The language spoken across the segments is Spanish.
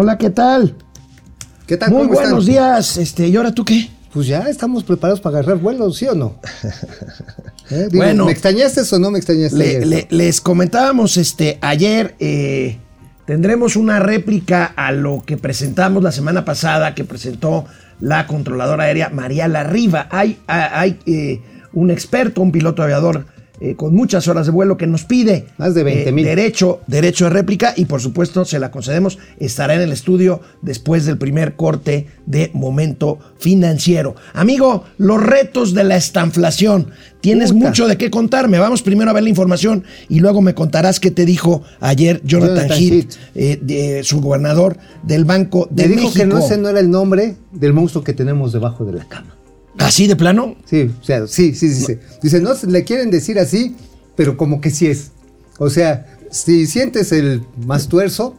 Hola, ¿qué tal? ¿Qué tal? Muy ¿Cómo buenos están? días. Este, ¿y ahora tú qué? Pues ya estamos preparados para agarrar vuelos, ¿sí o no? ¿Eh? Bueno. ¿Me extrañaste o no me extrañaste? Le- ayer? le- les comentábamos este ayer eh, tendremos una réplica a lo que presentamos la semana pasada que presentó la controladora aérea María Larriva. Hay, hay eh, un experto, un piloto aviador eh, con muchas horas de vuelo que nos pide Más de 20,000. eh, derecho, derecho de réplica y por supuesto se la concedemos. Estará en el estudio después del primer corte de momento financiero. Amigo, los retos de la estanflación. Tienes Puta. mucho de qué contarme. Vamos primero a ver la información y luego me contarás qué te dijo ayer Jonathan, Jonathan Heath, eh, de- su gobernador del Banco de dijo México. que no, ese no era el nombre del monstruo que tenemos debajo de la cama. ¿Así de plano? Sí, o sea, sí, sí, sí. sí. Dice, no le quieren decir así, pero como que sí es. O sea, si sientes el más tuerzo,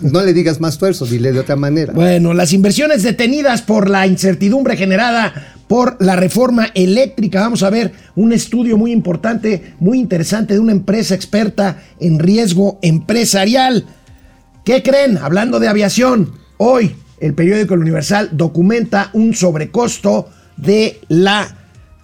no le digas más tuerzo, dile de otra manera. Bueno, las inversiones detenidas por la incertidumbre generada por la reforma eléctrica. Vamos a ver un estudio muy importante, muy interesante de una empresa experta en riesgo empresarial. ¿Qué creen? Hablando de aviación, hoy el periódico El Universal documenta un sobrecosto de la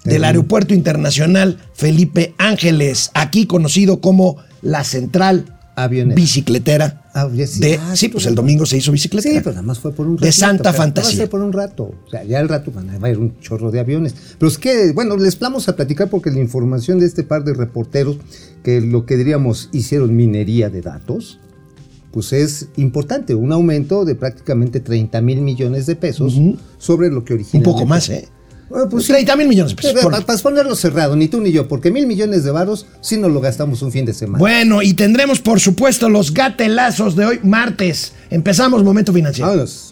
del El- Aeropuerto Internacional Felipe Ángeles, aquí conocido como la central Avionera. bicicletera. Ah, sí. de, Ah, sí, sí, pues el domingo se hizo bicicleta. Sí, pero nada más fue por un De ratito, Santa Fantasía. Va a ser por un rato. O sea, ya al rato van a, ir un chorro de aviones. Pero es que, bueno, les vamos a platicar porque la información de este par de reporteros, que lo que diríamos hicieron minería de datos, pues es importante. Un aumento de prácticamente 30 mil millones de pesos sobre lo que Un originalmente. poco más, ¿eh? Bueno, pues sí. 30 mil millones de pesos. Por- pa- Para ponerlo cerrado, ni tú ni yo, porque mil millones de varos sí nos lo gastamos un fin de semana. Bueno, y tendremos por supuesto los gatelazos de hoy, martes. Empezamos Momento Financiero. Vámonos.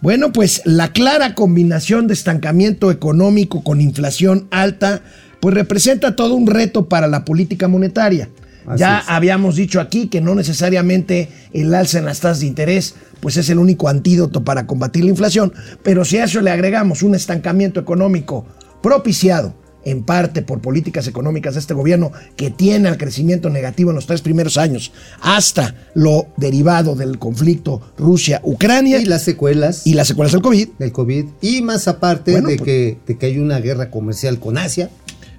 Bueno, pues la clara combinación de estancamiento económico con inflación alta, pues representa todo un reto para la política monetaria. Así ya es. habíamos dicho aquí que no necesariamente el alza en las tasas de interés pues es el único antídoto para combatir la inflación, pero si a eso le agregamos un estancamiento económico propiciado en parte por políticas económicas de este gobierno que tiene al crecimiento negativo en los tres primeros años, hasta lo derivado del conflicto Rusia-Ucrania Y las secuelas. y las secuelas del COVID. del COVID y más aparte Bueno, de, pues- que, de que hay una guerra comercial con Asia.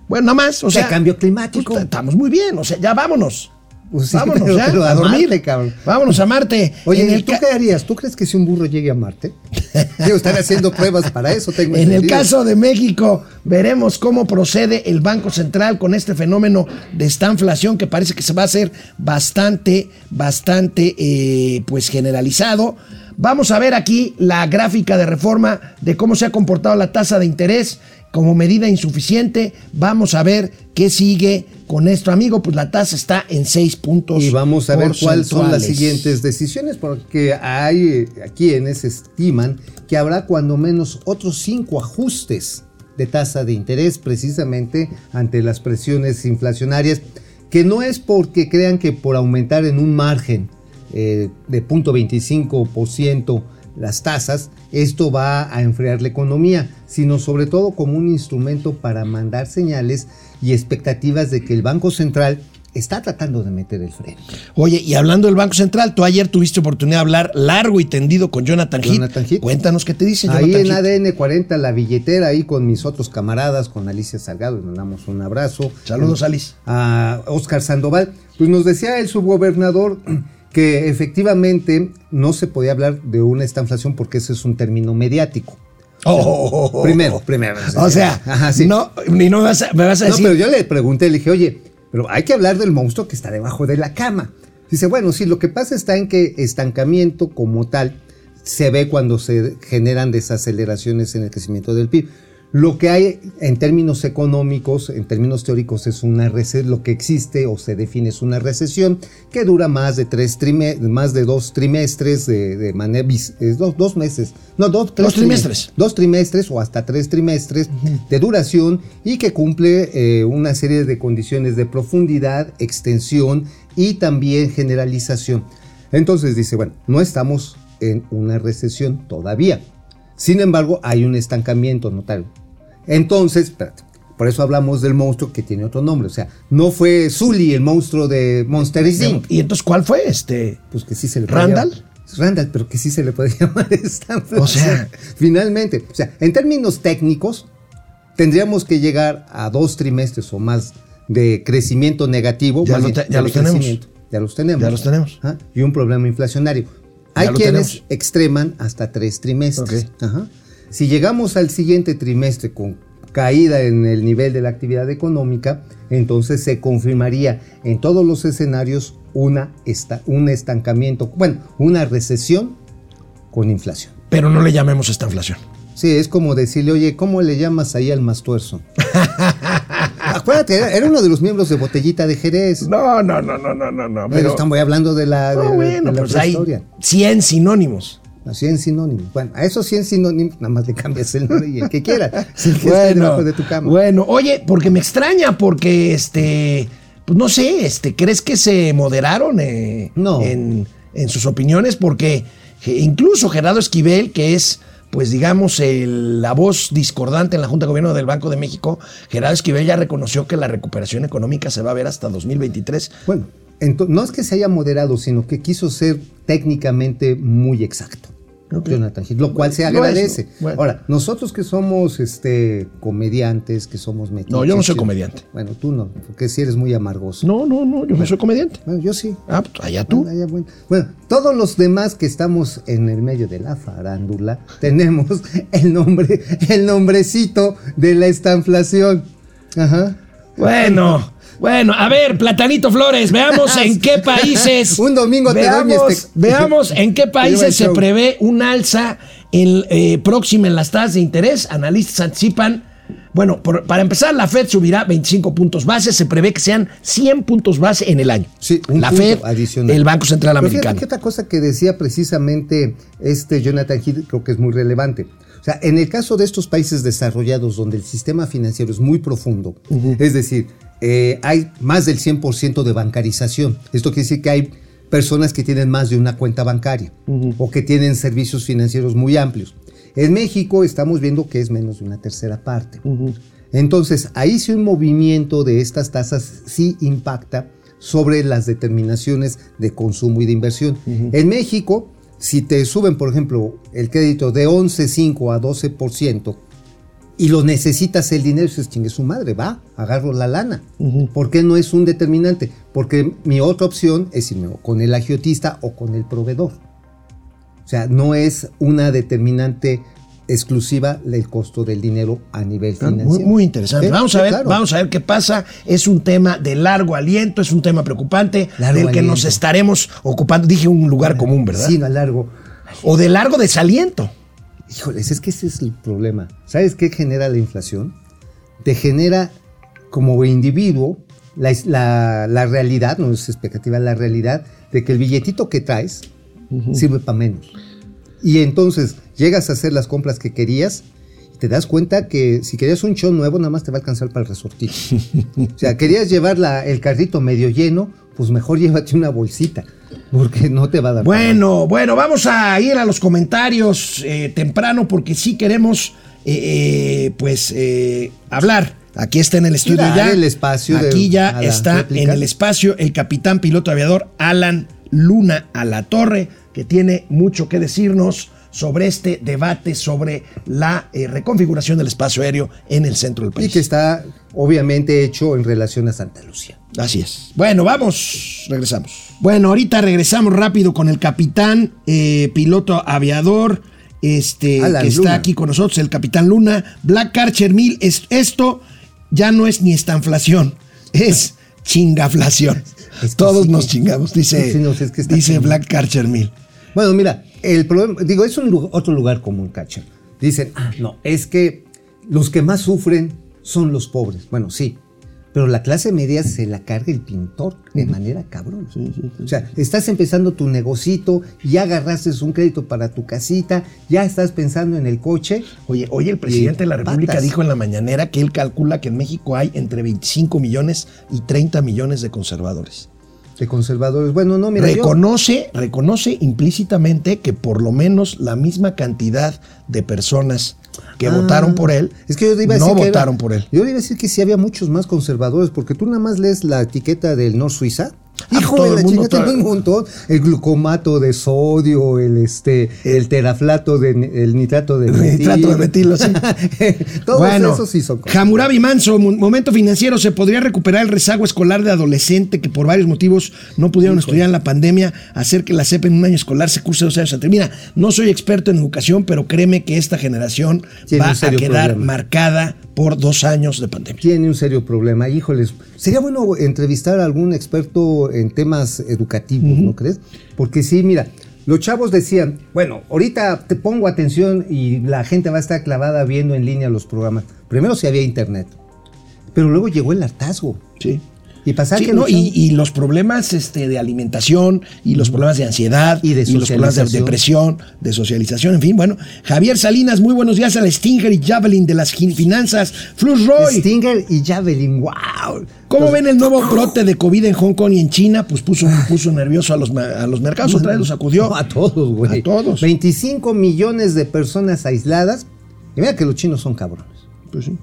Bueno, nada más, o sea, cambio climático. pues, estamos muy bien, o sea, ya vámonos. Pues sí, vámonos pero- ya, pero a, a dormir. Marte, cabrón. Vámonos a Marte. Oye, En ¿y el tú qué harías? ¿Tú crees que si un burro llegue a Marte? Quiero estar haciendo pruebas para eso, tengo En el caso de México, veremos cómo procede el Banco Central con este fenómeno de estanflación que parece que se va a hacer bastante, bastante, eh, pues generalizado. Vamos a ver aquí la gráfica de reforma de cómo se ha comportado la tasa de interés como medida insuficiente. Vamos a ver qué sigue con esto, amigo. Pues la tasa está en 6 puntos. Y vamos a ver cuáles son las siguientes decisiones, porque hay eh, quienes estiman que habrá cuando menos otros cinco ajustes de tasa de interés precisamente ante las presiones inflacionarias, que no es porque crean que por aumentar en un margen eh, de 0.25% las tasas, esto va a enfriar la economía, sino sobre todo como un instrumento para mandar señales y expectativas de que el Banco Central está tratando de meter el freno. Oye, y hablando del Banco Central, tú ayer tuviste oportunidad de hablar largo y tendido con Jonathan. Jonathan Heath. Cuéntanos qué te dice Ahí Jonathan en Heath. ADN 40, la billetera, ahí con mis otros camaradas, con Alicia Salgado, les mandamos un abrazo. Saludos, Alice. A Oscar Sandoval. Pues nos decía el subgobernador que efectivamente no se podía hablar de una estanflación porque ese es un término mediático. Oh. Primero, primero. O sea, Ajá, sí. no, ni no me vas a, me vas a No, decir. pero yo le pregunté, le dije, oye, pero hay que hablar del monstruo que está debajo de la cama. Dice, bueno, sí, lo que pasa está en que estancamiento como tal se ve cuando se generan desaceleraciones en el crecimiento del PIB. Lo que hay en términos económicos, en términos teóricos, es una recesión, lo que existe o se define es una recesión que dura más de tres más de dos trimestres de, de manera es dos, dos meses, no dos, tres Dos trimestres. Dos trimestres o hasta tres trimestres de duración y que cumple eh, una serie de condiciones de profundidad, extensión y también generalización. Entonces dice, bueno, no estamos en una recesión todavía. Sin embargo, hay un estancamiento notable. Entonces, espérate, por eso hablamos del monstruo que tiene otro nombre. O sea, no fue Zully el monstruo de Monster Inc. ¿Y entonces cuál fue este? Pues que sí se le ¿Randall? llamar- Randall, pero que sí se le puede llamar esta O sea- finalmente, o sea, en términos técnicos, tendríamos que llegar a dos trimestres o más de crecimiento negativo. Ya lo te- ya los tenemos. Ya los tenemos. Ya los tenemos. Ajá, Y un problema inflacionario. Hay quienes tenemos. extreman hasta tres trimestres. Ok. Ajá. Si llegamos al siguiente trimestre con caída en el nivel de la actividad económica, entonces se confirmaría en todos los escenarios una esta- un estancamiento, bueno, una recesión con inflación. Pero no le llamemos esta inflación. Sí, es como decirle, oye, ¿cómo le llamas ahí al mastuerzo? Acuérdate, era, uno de los miembros de Botellita de Jerez. No, no, no, no, no, no, no. pero Pero, estamos hablando de la, de, no, bueno, de la pues hay prehistoria. 100 sinónimos. A 100 sinónimos. Bueno, a esos 100 sinónimos nada más le cambias el nombre y el que quiera. Es el que esté Bueno, debajo de tu cama. bueno, oye, porque me extraña, porque este, pues no sé, este, ¿crees que se moderaron eh, No. en, en sus opiniones? Porque incluso Gerardo Esquivel, que es, pues digamos, el- la voz discordante en la Junta de Gobierno del Banco de México, Gerardo Esquivel ya reconoció que la recuperación económica se va a ver hasta 2023. Bueno, no es que se haya moderado, sino que quiso ser técnicamente muy exacto. Jonathan Hill, lo cual se agradece. Bueno. Ahora, nosotros que somos este comediantes, que somos metiches. No, yo no soy comediante. Bueno, tú no, porque si eres muy amargoso. No, no, no, yo no soy comediante. Bueno, yo sí. Ah, pues allá tú. Bueno, bueno. Bueno, todos los demás que estamos en el medio de la farándula tenemos el nombre, el nombrecito de la estanflación. Ajá. Bueno, bueno, a ver, Platanito Flores, veamos en qué países. Un domingo te doy veamos, este- veamos en qué países se prevé un alza en, eh, próxima en las tasas de interés. Analistas anticipan. Bueno, por- para empezar, la Fed subirá 25 puntos base. Se prevé que sean 100 puntos base en el año. Sí, un la punto Fed, adicional. el Banco Central fíjate Americano. que otra cosa que decía precisamente este Jonathan Hill creo que es muy relevante. O sea, en el caso de estos países desarrollados donde el sistema financiero es muy profundo, es decir, eh, hay más del 100% de bancarización. Esto quiere decir que hay personas que tienen más de una cuenta bancaria o que tienen servicios financieros muy amplios. En México estamos viendo que es menos de una tercera parte. Entonces, ahí sí un movimiento de estas tasas sí impacta sobre las determinaciones de consumo y de inversión. En México, si te suben, por ejemplo, el crédito de 11.5 a 12%, y lo necesitas el dinero, dices, chingue su madre, va, agarro la lana. ¿Por qué no es un determinante? Porque mi otra opción es irme con el agiotista o con el proveedor. O sea, no es una determinante exclusiva el costo del dinero a nivel Muy, financiero. muy interesante. Vamos a ver, claro. vamos a ver qué pasa. Es un tema de largo aliento, es un tema preocupante Largo del que nos estaremos ocupando. Dije un lugar común, ¿verdad? Sí, no a largo. O de largo desaliento. Híjoles, es que ese es el problema. ¿Sabes qué genera la inflación? Te genera como individuo la, la- la realidad, no es expectativa, la realidad de que el billetito que traes sirve para menos. Y entonces llegas a hacer las compras que querías y te das cuenta que si querías un show nuevo, nada más te va a alcanzar para el resortito. o sea, querías llevar la- el carrito medio lleno, pues mejor llévate una bolsita, porque no te va a dar. Bueno, bueno, vamos a ir a los comentarios eh, temprano porque sí queremos, eh, eh, pues, eh, hablar. Aquí está en el estudio ya. el espacio de- Aquí ya está réplica. en el espacio el capitán piloto aviador Alan Luna a la torre, que tiene mucho que decirnos sobre este debate sobre la eh, reconfiguración del espacio aéreo en el centro del Y país. que está obviamente hecho en relación a Santa Lucía. Así es. Bueno, vamos, regresamos. Bueno, ahorita regresamos rápido con el capitán, eh, piloto aviador, este, Alan que está Luna. aquí con nosotros, el capitán Luna. Black Archer 1000, es, esto ya no es ni estanflación, es chingaflación. Es que Todos sí. nos chingamos, dice, Sí, no, es que dice. Black Archer 1000. Bueno, mira, el problema, digo, es un otro lugar común, Cacho. Dicen, ah, no, es que los que más sufren son los pobres. Bueno, sí. Pero la clase media se la carga el pintor de manera cabrón. O sea, estás empezando tu negocito, ya agarraste un crédito para tu casita, ya estás pensando en el coche. Oye, hoy el presidente de la República patas. dijo en la mañanera que él calcula que en México hay entre 25 millones y 30 millones de conservadores. De conservadores. Bueno, no, mira, yo- reconoce, reconoce implícitamente que por lo menos la misma cantidad de personas que Ah, votaron por él Es que yo iba a no decir que era- votaron por él. Yo iba a decir que sí había muchos más conservadores, porque tú nada más lees la etiqueta del Nor Suiza. Ah, Hijo de la chingada, tengo un montón. El glucomato de sodio, el este, el teraflato de el nitrato de metil. Nitrato de metilo, sí. Todos bueno, esos sí son cosas. Hammurabi Manso, mo- momento financiero, ¿se podría recuperar el rezago escolar de adolescente que por varios motivos no pudieron estudiar en la pandemia, hacer que la CEP en un año escolar se curse dos años antes? Mira, no soy experto en educación, pero créeme que esta generación va a quedar problema. marcada por dos años de pandemia. Tiene un serio problema. Híjoles, sería bueno entrevistar a algún experto en temas educativos, ¿no crees? Porque sí, mira, los chavos decían, bueno, ahorita te pongo atención y la gente va a estar clavada viendo en línea los programas. Primero si había internet, pero luego llegó el hartazgo. Sí. Y pasar Sí, que no, los y, los problemas este, de alimentación y los problemas de ansiedad Y de los problemas de depresión, de socialización, en fin, bueno. Javier Salinas, muy buenos días al Stinger y Javelin de las fin- finanzas. Flus Roy, Stinger y Javelin, wow. ¿cómo ven el nuevo brote de COVID en Hong Kong y en China? Pues puso, puso nervioso a los, a los mercados, otra vez los sacudió. No, a todos, güey. A todos. 25 millones de personas aisladas. Y mira que los chinos son cabrones. Pues sí.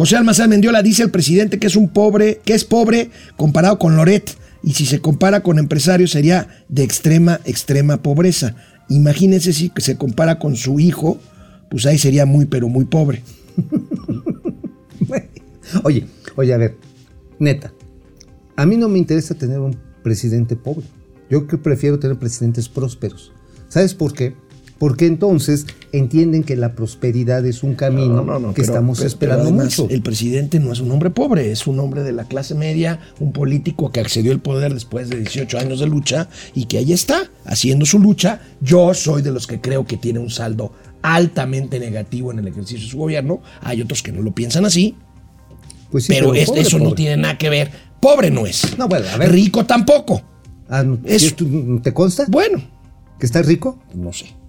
José Almazán Mendiola dice el presidente que es un pobre, que es pobre comparado con Loret. Y si se compara con empresarios sería de extrema, extrema pobreza. Imagínense si se compara con su hijo, pues ahí sería muy, pero muy pobre. Oye, oye, a ver, neta, a mí no me interesa tener un presidente pobre. Yo que prefiero tener presidentes prósperos. ¿Sabes por qué? Porque entonces entienden que la prosperidad es un camino que pero- estamos esperando pero además, mucho. El presidente no es un hombre pobre, es un hombre de la clase media, un político que accedió al poder después de 18 años de lucha y que ahí está, haciendo su lucha. Yo soy de los que creo que tiene un saldo altamente negativo en el ejercicio de su gobierno. Hay otros que no lo piensan así, Pues sí, pero, pobre, eso no tiene nada que ver. Pobre no es. No, bueno, a ver. Rico tampoco. Ah, no, Eso. ¿sí tú- ¿Te consta Bueno, que estás rico? no sé.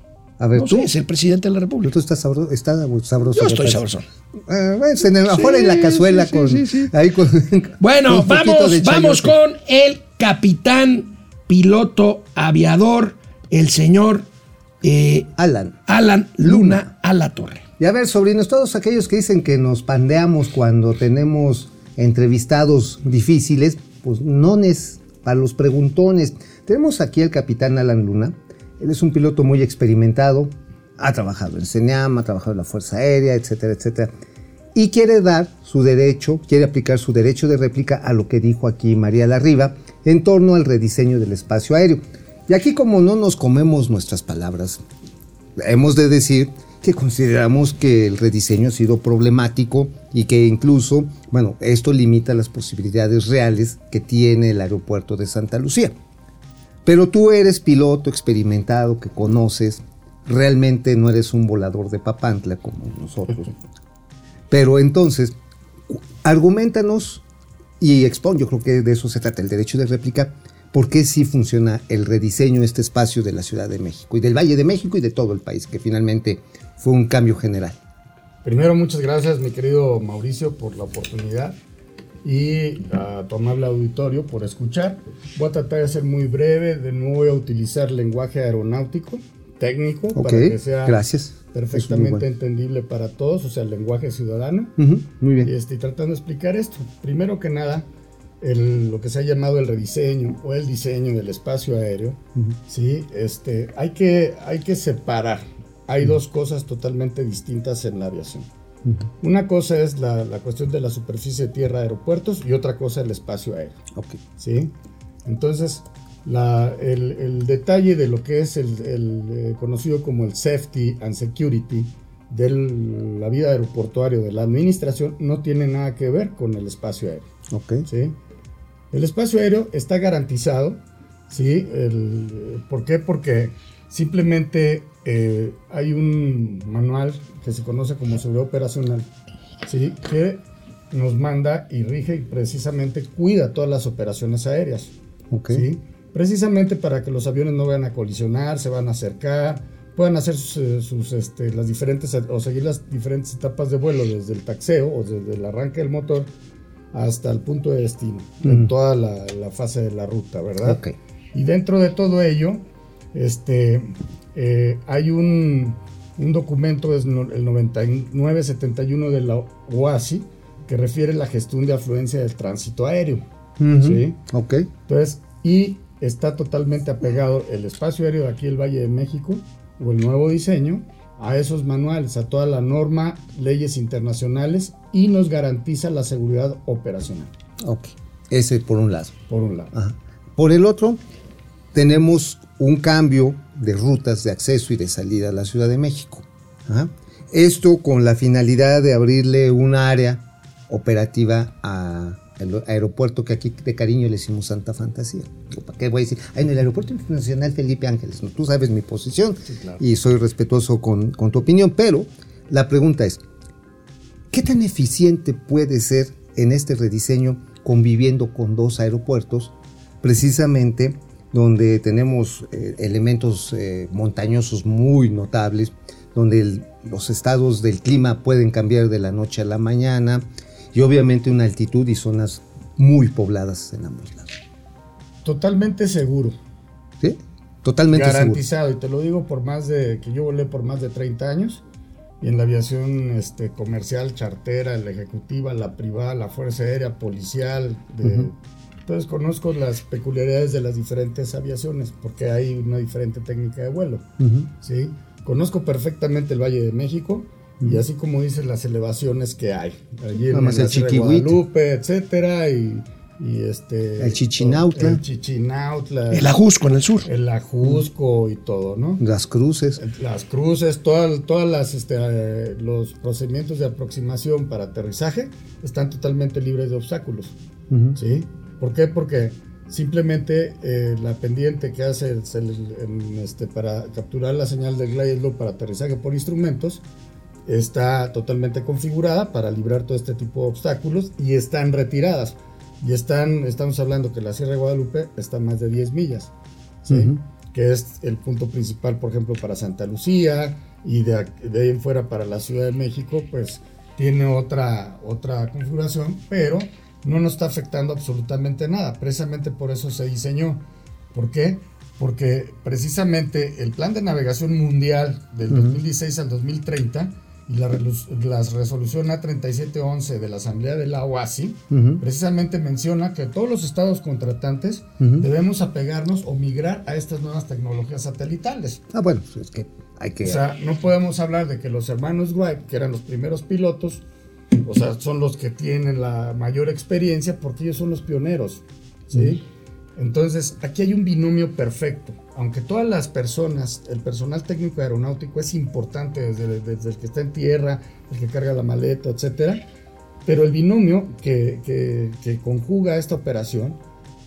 A ver, No tú. sé, es el presidente de la República. Tú estás sabroso. Está sabroso Yo estoy sabrosón. Ah, bueno, en el- afuera en la cazuela sí, con. sí, sí. Ahí con Bueno, con vamos, vamos con el capitán, piloto, aviador, el señor eh, Alan. Alan Luna a la torre. Y a ver, sobrinos, todos aquellos que dicen que nos pandeamos cuando tenemos entrevistados difíciles, pues no es para los preguntones. Tenemos aquí al capitán Alan Luna. Él es un piloto muy experimentado, ha trabajado en CENIAM, ha trabajado en la Fuerza Aérea, etcétera, etcétera. Y quiere dar su derecho, quiere aplicar su derecho de réplica a lo que dijo aquí María Larriba en torno al rediseño del espacio aéreo. Y aquí como no nos comemos nuestras palabras, hemos de decir que consideramos que el rediseño ha sido problemático y que incluso, bueno, esto limita las posibilidades reales que tiene el aeropuerto de Santa Lucía. Pero tú eres piloto experimentado que conoces, realmente no eres un volador de papantla como nosotros. Pero entonces, argumentanos y expon, yo creo que de eso se trata el derecho de réplica, por qué sí funciona el rediseño de este espacio de la Ciudad de México y del Valle de México y de todo el país, que finalmente fue un cambio general. Primero, muchas gracias, mi querido Mauricio, por la oportunidad y a tu amable auditorio por escuchar. Voy a tratar de ser muy breve, de no voy a utilizar lenguaje aeronáutico, técnico, Ok, para que sea gracias. Muy perfectamente bueno. entendible para todos, o sea, el lenguaje ciudadano. Ujú, muy Y bien. estoy tratando de explicar esto. Primero que nada, el- lo que se ha llamado el rediseño o el diseño del espacio aéreo, ¿sí? este, hay, que, hay que separar. Hay dos cosas totalmente distintas en la aviación. Una cosa es la, la cuestión de la superficie de tierra, aeropuertos, y otra cosa el espacio aéreo. Ok. ¿sí? Entonces, la- el, el detalle de lo que es el, el, eh, conocido como el safety and security de la vida aeroportuaria de la administración no tiene nada que ver con el espacio aéreo. Ok. ¿sí? El espacio aéreo está garantizado, ¿sí? El- ¿Por qué? Porque simplemente eh, hay un manual que se conoce como seguridad operacional ¿sí? que nos manda y rige y precisamente cuida todas las operaciones aéreas. Ok. ¿sí? Precisamente para que los aviones no vayan a colisionar, se van a acercar, puedan hacer sus, eh, sus, este, las diferentes o seguir las diferentes etapas de vuelo desde el taxeo o desde el arranque del motor hasta el punto de destino, en toda la, la fase de la ruta, ¿verdad? Ok. Y dentro de todo ello, este, eh, hay un, un documento, es el 9971 de la OASI, que refiere la gestión de afluencia del tránsito aéreo. ¿sí? Ok. Entonces, y está totalmente apegado el espacio aéreo de aquí, el Valle de México, o el nuevo diseño, a esos manuales, a toda la norma, leyes internacionales y nos garantiza la seguridad operacional, Ok. Ese por un lado. por un lado. Ajá. Por el otro, tenemos un cambio de rutas de acceso y de salida a la Ciudad de México. Ajá. Esto con la finalidad de abrirle un área operativa a el aeropuerto que aquí de cariño le decimos Santa Fantasía. ¿Para qué voy a decir? En el aeropuerto internacional Felipe Ángeles. No, tú sabes mi posición y soy respetuoso con, con tu opinión, pero la pregunta es, ¿Qué tan eficiente puede ser en este rediseño conviviendo con dos aeropuertos, precisamente donde tenemos eh, elementos eh, montañosos muy notables, donde el- los estados del clima pueden cambiar de la noche a la mañana y obviamente una altitud y zonas muy pobladas en ambos lados? Totalmente seguro. ¿Sí? Totalmente seguro. garantizado y te lo digo por más de que yo volé por más de 30 años y en la aviación este, comercial, chartera, la ejecutiva, la privada, la fuerza aérea, policial, de- entonces conozco las peculiaridades de las diferentes aviaciones porque hay una diferente técnica de vuelo, Ujú. ¿sí? Conozco perfectamente el Valle de México y así como dices las elevaciones que hay, allí en la el de. Guadalupe, etcétera y, y este El Chichinautla. el Chichinautla, El Ajusco en el sur. el Ajusco y todo, ¿no? Las cruces. Las cruces, todas, todas las, este, eh, los procedimientos de aproximación para aterrizaje están totalmente libres de obstáculos. ¿sí? ¿Por qué? Porque simplemente eh, la pendiente que hace el- el- en, este, para capturar la señal del glide para aterrizaje por instrumentos está totalmente configurada para librar todo este tipo de obstáculos y están retiradas. Y están, estamos hablando que la Sierra de Guadalupe está a más de 10 millas, ¿sí? Ujú. que es el punto principal, por ejemplo, para Santa Lucía y de, de ahí en fuera para la Ciudad de México, pues tiene otra, otra configuración, pero no nos está afectando absolutamente nada. Precisamente por eso se diseñó. ¿Por qué? Porque precisamente el plan de navegación mundial del 2016 al 2030 y la, resolución A3711 de la Asamblea de la OASI precisamente menciona que todos los estados contratantes debemos apegarnos o migrar a estas nuevas tecnologías satelitales. Ah, bueno, pues es que hay que... O sea, no podemos hablar de que los hermanos White, que eran los primeros pilotos, o sea, son los que tienen la mayor experiencia porque ellos son los pioneros, ¿sí? Entonces, aquí hay un binomio perfecto. Aunque todas las personas, el personal técnico aeronáutico es importante desde, desde el que está en tierra, el que carga la maleta, etcétera, pero el binomio que, que- que conjuga esta operación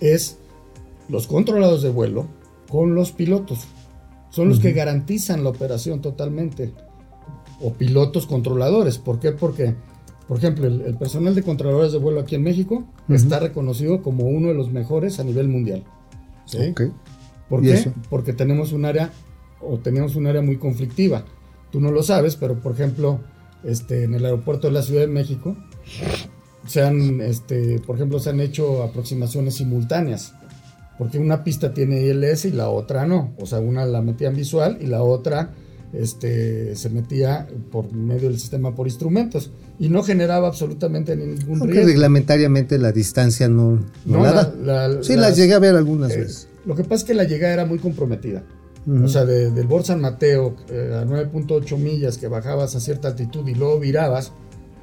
es los controlados de vuelo con los pilotos. Son los que garantizan la operación totalmente. O pilotos controladores. ¿Por qué? Porque, por ejemplo, el, el personal de controladores de vuelo aquí en México está reconocido como uno de los mejores a nivel mundial. ¿Sí? ¿Por ¿Y qué? eso? Porque tenemos un área, o tenemos un área muy conflictiva. Tú no lo sabes, pero por ejemplo, este, en el aeropuerto de la Ciudad de México, se han, este, por ejemplo, se han hecho aproximaciones simultáneas. Porque una pista tiene ILS y la otra no. O sea, una la metían visual y la otra este, se metía por medio del sistema por instrumentos. Y no generaba absolutamente ningún Aunque riesgo. reglamentariamente la distancia no, no No, la la- la- sí, las- las llegué a ver algunas Eh, veces. Lo que pasa es que la llegada era muy comprometida. O sea, de- del Bor San Mateo eh, a 9.8 millas que bajabas a cierta altitud y luego virabas,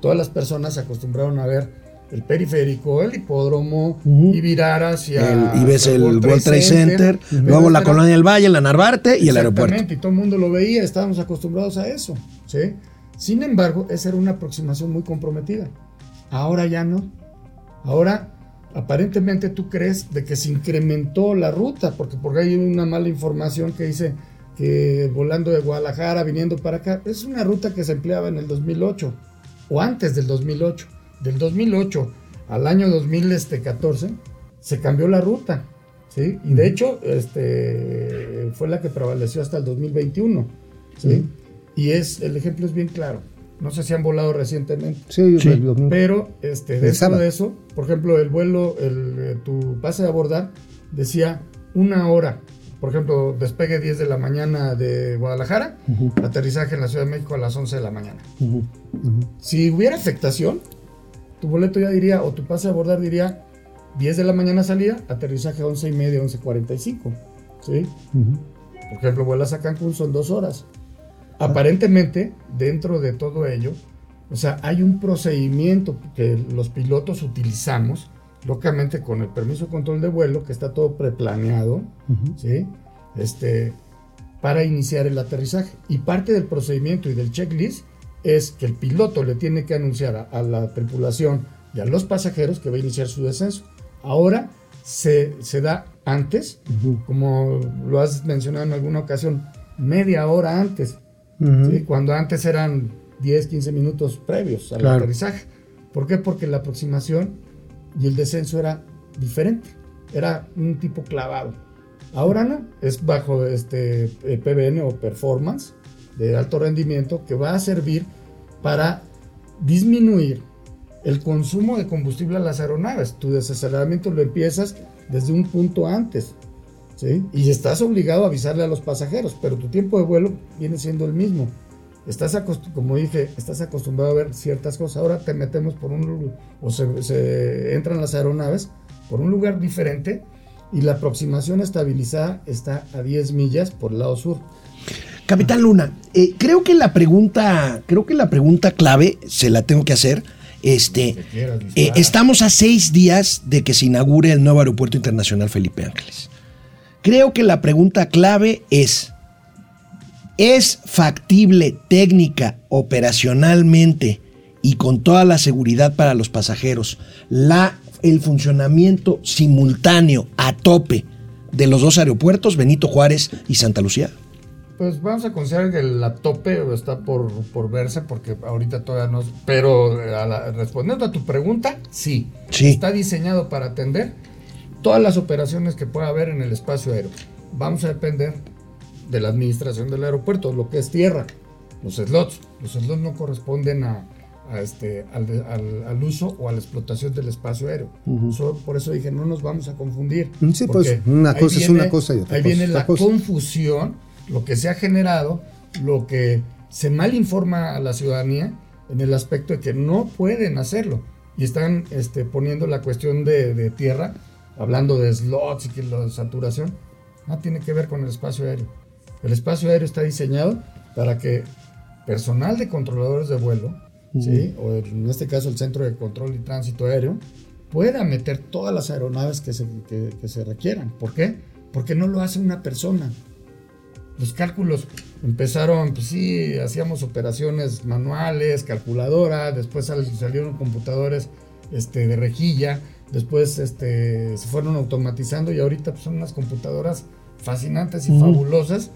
todas las personas se acostumbraron a ver el periférico, el hipódromo y virar hacia. El- y ves hacia el World Trade Center, Pero luego la era- Colonia del Valle, la Narvarte y el aeropuerto. Exactamente, y todo el mundo lo veía, estábamos acostumbrados a eso. ¿sí? Sin embargo, esa era una aproximación muy comprometida. Ahora ya no. Ahora, aparentemente tú crees de que se incrementó la ruta, porque por hay una mala información que dice que volando de Guadalajara, viniendo para acá, es una ruta que se empleaba en el 2008. o antes del 2008. Del 2008 al año 2014 se cambió la ruta, ¿sí? Y de hecho, este, fue la que prevaleció hasta el 2021, ¿sí? Y es, el ejemplo es bien claro. No sé si han volado recientemente. Sí, Sí, el domingo. Pero este, dentro de eso, por ejemplo, el vuelo, el, eh, tu pase de abordar decía una hora. Por ejemplo, despegue 10 de la mañana de Guadalajara, aterrizaje en la Ciudad de México a las 11 de la mañana. Si hubiera afectación, tu boleto ya diría, o tu pase de abordar diría 10 de la mañana salida, aterrizaje 11 y media, 11.45. ¿Sí? Por ejemplo, vuelas a Cancún, son dos horas. Aparentemente, dentro de todo ello, o sea, hay un procedimiento que los pilotos utilizamos, lógicamente con el permiso de control de vuelo, que está todo preplaneado, ¿sí? Este, para iniciar el aterrizaje. Y parte del procedimiento y del checklist es que el piloto le tiene que anunciar a, a la tripulación y a los pasajeros que va a iniciar su descenso. Ahora se, se da antes, como lo has mencionado en alguna ocasión, media hora antes, ¿sí? cuando antes eran 10, 15 minutos previos al Claro. aterrizaje. ¿Por qué? Porque la aproximación y el descenso era diferente, era un tipo clavado. Ahora no, es bajo este eh, PBN o performance de alto rendimiento que va a servir para disminuir el consumo de combustible a las aeronaves. Tu desaceleramiento lo empiezas desde un punto antes, ¿sí? Y estás obligado a avisarle a los pasajeros, pero tu tiempo de vuelo viene siendo el mismo. Estás como dije, estás acostumbrado a ver ciertas cosas. Ahora te metemos por un o se, se entran las aeronaves por un lugar diferente y la aproximación estabilizada está a 10 millas por el lado sur. Capitán Luna, eh, creo que la pregunta, creo que la pregunta clave se la tengo que hacer. Este, eh, estamos a seis días de que se inaugure el nuevo aeropuerto internacional Felipe Ángeles. Creo que la pregunta clave es: ¿es factible técnica, operacionalmente y con toda la seguridad para los pasajeros la, el funcionamiento simultáneo a tope de los dos aeropuertos, Benito Juárez y Santa Lucía? Pues vamos a considerar que la tope está por, por verse porque ahorita todavía no... Pero eh, a la- respondiendo a tu pregunta, sí. Sí. Está diseñado para atender todas las operaciones que pueda haber en el espacio aéreo. Vamos a depender de la administración del aeropuerto, lo que es tierra, los slots. Los slots no corresponden a, a este, al, al- al uso o a la explotación del espacio aéreo. So- por eso dije, no nos vamos a confundir. Sí, pues, una cosa es una cosa y otra Ahí cosa viene la cosa. confusión, lo que se ha generado, lo que se mal informa a la ciudadanía en el aspecto de que no pueden hacerlo. Y están este, poniendo la cuestión de, de tierra, hablando de slots y que la saturación, no tiene que ver con el espacio aéreo. El espacio aéreo está diseñado para que personal de controladores de vuelo, ¿sí? o en este caso el Centro de Control y Tránsito Aéreo, pueda meter todas las aeronaves que se, que- que se requieran. ¿Por qué? Porque no lo hace una persona. Los cálculos empezaron, pues sí, hacíamos operaciones manuales, calculadora, después sal- salieron computadores este, de rejilla, después este, se fueron automatizando y ahorita pues, son unas computadoras fascinantes y fabulosas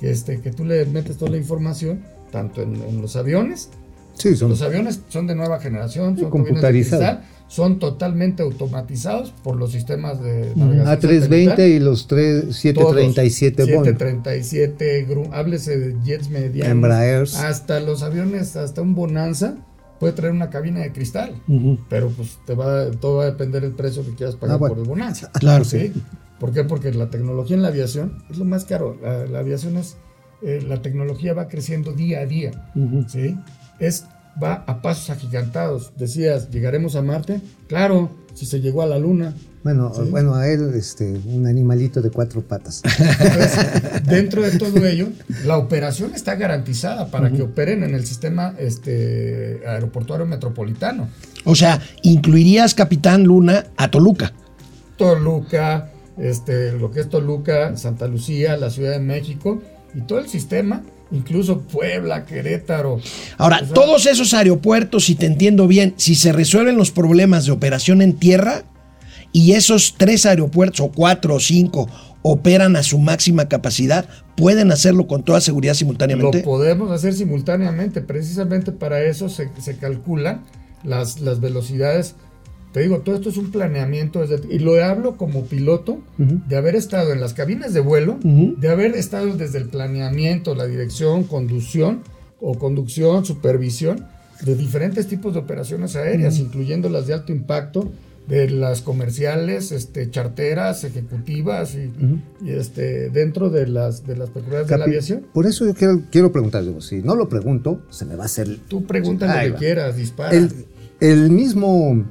que, este, que tú le metes toda la información, tanto en, en los aviones Sí, son los aviones son de nueva generación, son aviones de computarizado. cristal, son totalmente automatizados por los sistemas de navegación A320 satelital. y los tres- Todos. 737 Boeing. 737, Gru- háblese de jets medianos. Embraers. Hasta los aviones, hasta un Bonanza puede traer una cabina de cristal. Pero pues te va, todo va a depender del precio que quieras pagar Ah, bueno. por el Bonanza. Claro. ¿sí? ¿Por qué? Porque la tecnología en la aviación es lo más caro. La, la aviación es, eh, la tecnología va creciendo día a día. ¿sí? Es, va a pasos agigantados. Decías, ¿llegaremos a Marte? Claro, si se llegó a la Luna. Bueno, Sí. bueno, a él, este, un animalito de cuatro patas. Entonces, dentro de todo ello, la operación está garantizada para que operen en el sistema este, aeroportuario metropolitano. O sea, incluirías, Capitán Luna, a Toluca. Toluca, este, lo que es Toluca, Santa Lucía, la Ciudad de México y todo el sistema, incluso Puebla, Querétaro. Ahora, O sea, todos esos aeropuertos, si te entiendo bien, si se resuelven los problemas de operación en tierra, y esos tres aeropuertos o cuatro o cinco operan a su máxima capacidad, pueden hacerlo con toda seguridad simultáneamente. Lo podemos hacer simultáneamente, precisamente para eso se, se calculan las, las velocidades. Te digo, todo esto es un planeamiento, desde- y lo hablo como piloto, de haber estado en las cabinas de vuelo, de haber estado desde el planeamiento, la dirección, conducción o conducción, supervisión de diferentes tipos de operaciones aéreas, incluyendo las de alto impacto, de las comerciales, este, charteras, ejecutivas y, y, este, dentro de las, de las peculiaridades de la aviación. Por eso yo quiero, quiero preguntar, digo, si no lo pregunto, se me va a hacer... Tú pregunta lo va. que quieras, dispara. El, el mismo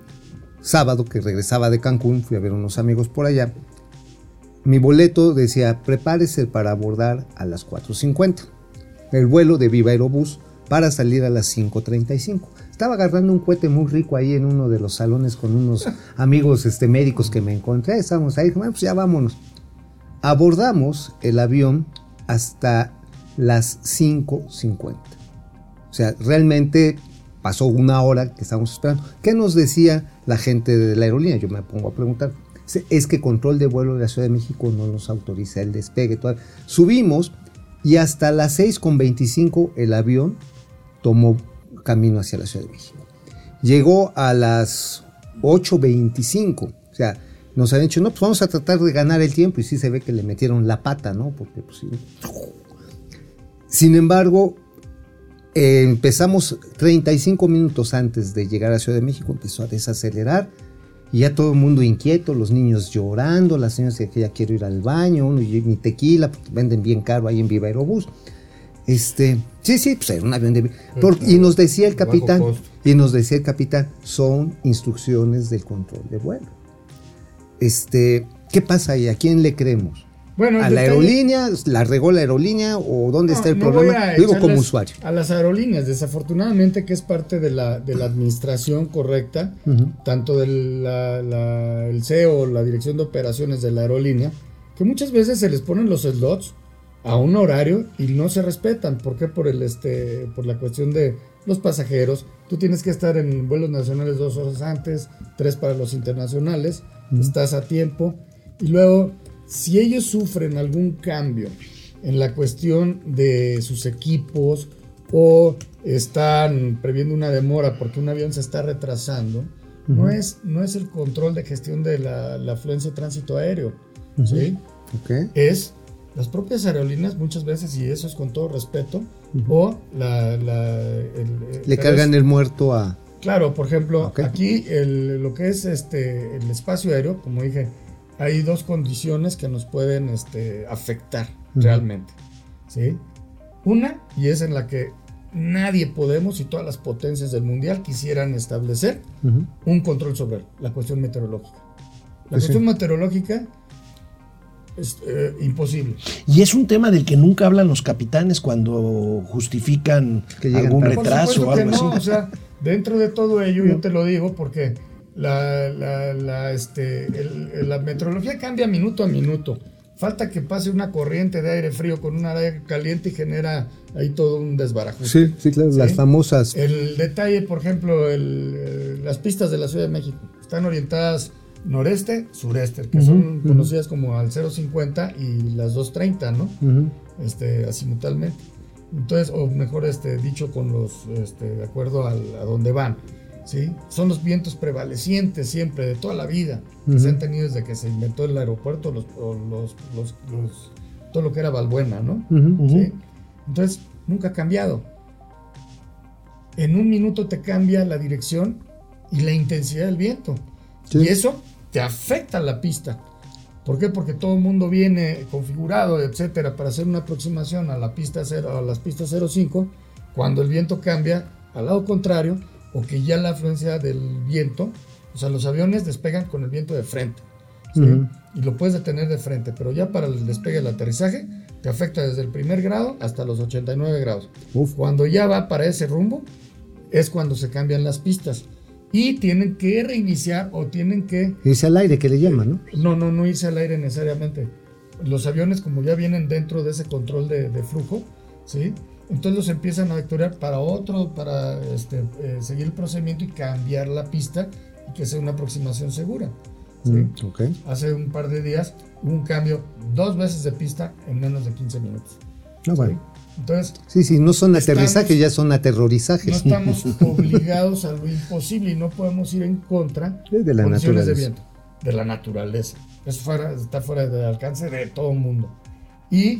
sábado que regresaba de Cancún, fui a ver unos amigos por allá, mi boleto decía, prepárese para abordar a las 4.50. El vuelo de Viva Aerobús para salir a las 5.35. Estaba agarrando un cohete muy rico ahí en uno de los salones con unos amigos este, médicos que me encontré. Estábamos ahí, bueno, pues ya vámonos. Abordamos el avión hasta las 5.50. O sea, realmente pasó una hora que estábamos esperando. ¿Qué nos decía la gente de la aerolínea? Yo me pongo a preguntar. Es que control de vuelo de la Ciudad de México no nos autoriza el despegue. todavía". Subimos y hasta las 6.25 el avión tomó camino hacia la Ciudad de México. Llegó a las 8.25. O sea, nos han dicho, no, pues vamos a tratar de ganar el tiempo. Y sí se ve que le metieron la pata, ¿no? Porque pues. Sin embargo, eh, empezamos 35 minutos antes de llegar a Ciudad de México, empezó a desacelerar y ya todo el mundo inquieto, los niños llorando, las señoras que ya quiero ir al baño, uno y mi tequila, porque venden bien caro ahí en Viva Aerobús. Este, sí, sí, pues era un avión de... y nos decía el capitán, y nos decía el capitán, son instrucciones del control de vuelo. Este, ¿qué pasa ahí? ¿A quién le creemos? Bueno, ¿A la aerolínea? ¿La regó la aerolínea? ¿O dónde No, está el no problema? Digo como usuario. A las aerolíneas, desafortunadamente, que es parte de la, de la administración correcta, tanto del la- la- el CEO, la dirección de operaciones de la aerolínea, que muchas veces se les ponen los slots a un horario y no se respetan. ¿Por qué? Por, el, este, por la cuestión de los pasajeros. Tú tienes que estar en vuelos nacionales dos horas antes, tres para los internacionales, estás a tiempo. Y luego, si ellos sufren algún cambio en la cuestión de sus equipos o están previendo una demora porque un avión se está retrasando, no, es, no es el control de gestión de la, la afluencia de tránsito aéreo. ¿sí? Ok. es las propias aerolíneas muchas veces, y eso es con todo respeto, o la... la- el- Le cargan el muerto a... Claro, por ejemplo, aquí el- lo que es este, el espacio aéreo, como dije, hay dos condiciones que nos pueden este, afectar realmente. ¿sí? Una, y es en la que nadie podemos y todas las potencias del mundial quisieran establecer un control sobre la cuestión meteorológica. La Pues sí. cuestión meteorológica es eh, imposible. Y es un tema del que nunca hablan los capitanes cuando justifican Que algún tarde. Retraso o algo no, así. o sea, dentro de todo ello, yo te lo digo porque la, la, la, este, el- la meteorología cambia minuto a minuto. Falta que pase una corriente de aire frío con un aire caliente y genera ahí todo un desbarajuste. Sí, sí, claro, las famosas... El detalle, por ejemplo, el, eh, las pistas de la Ciudad de México están orientadas noreste, sureste, que son conocidas como al 050 y las 230, ¿no? Ujú. este, azimutalmente. Entonces, o mejor este, dicho, con los, este, de acuerdo al- a dónde van. ¿sí? Son los vientos prevalecientes siempre, de toda la vida, que se han tenido desde que se inventó el aeropuerto, los, los, los- los- todo lo que era Balbuena, ¿no? ¿Sí? Entonces, nunca ha cambiado. En un minuto te cambia la dirección y la intensidad del viento. Sí. Y eso te afecta la pista. ¿Por qué? Porque todo el mundo viene configurado, etcétera, para hacer una aproximación a la pista cero, a las pistas 05, cuando el viento cambia al lado contrario, o que ya la afluencia del viento, o sea, los aviones despegan con el viento de frente. Y lo puedes detener de frente, pero ya para el despegue del aterrizaje te afecta desde el primer grado hasta los 89 grados. Uf. Cuando ya va para ese rumbo, es cuando se cambian las pistas. Y tienen que reiniciar o tienen que Irse al aire, que le llaman, ¿no? no, no, no irse al aire necesariamente. Los aviones, como ya vienen dentro de ese control de, de flujo, ¿sí? Entonces los empiezan a vectorear para otro, para este, eh, seguir el procedimiento y cambiar la pista y que sea una aproximación segura. ¿sí? Mm, ok. Hace un par de días hubo un cambio dos veces de pista en menos de 15 minutos. No, ¿sí? bueno. Entonces, Sí, sí, no son Estamos- aterrizajes, ya son no aterrorizajes. estamos obligados a lo imposible y no podemos ir en contra De la condiciones de naturaleza. viento, de la naturaleza. Eso fuera, está fuera del alcance de todo el mundo. Y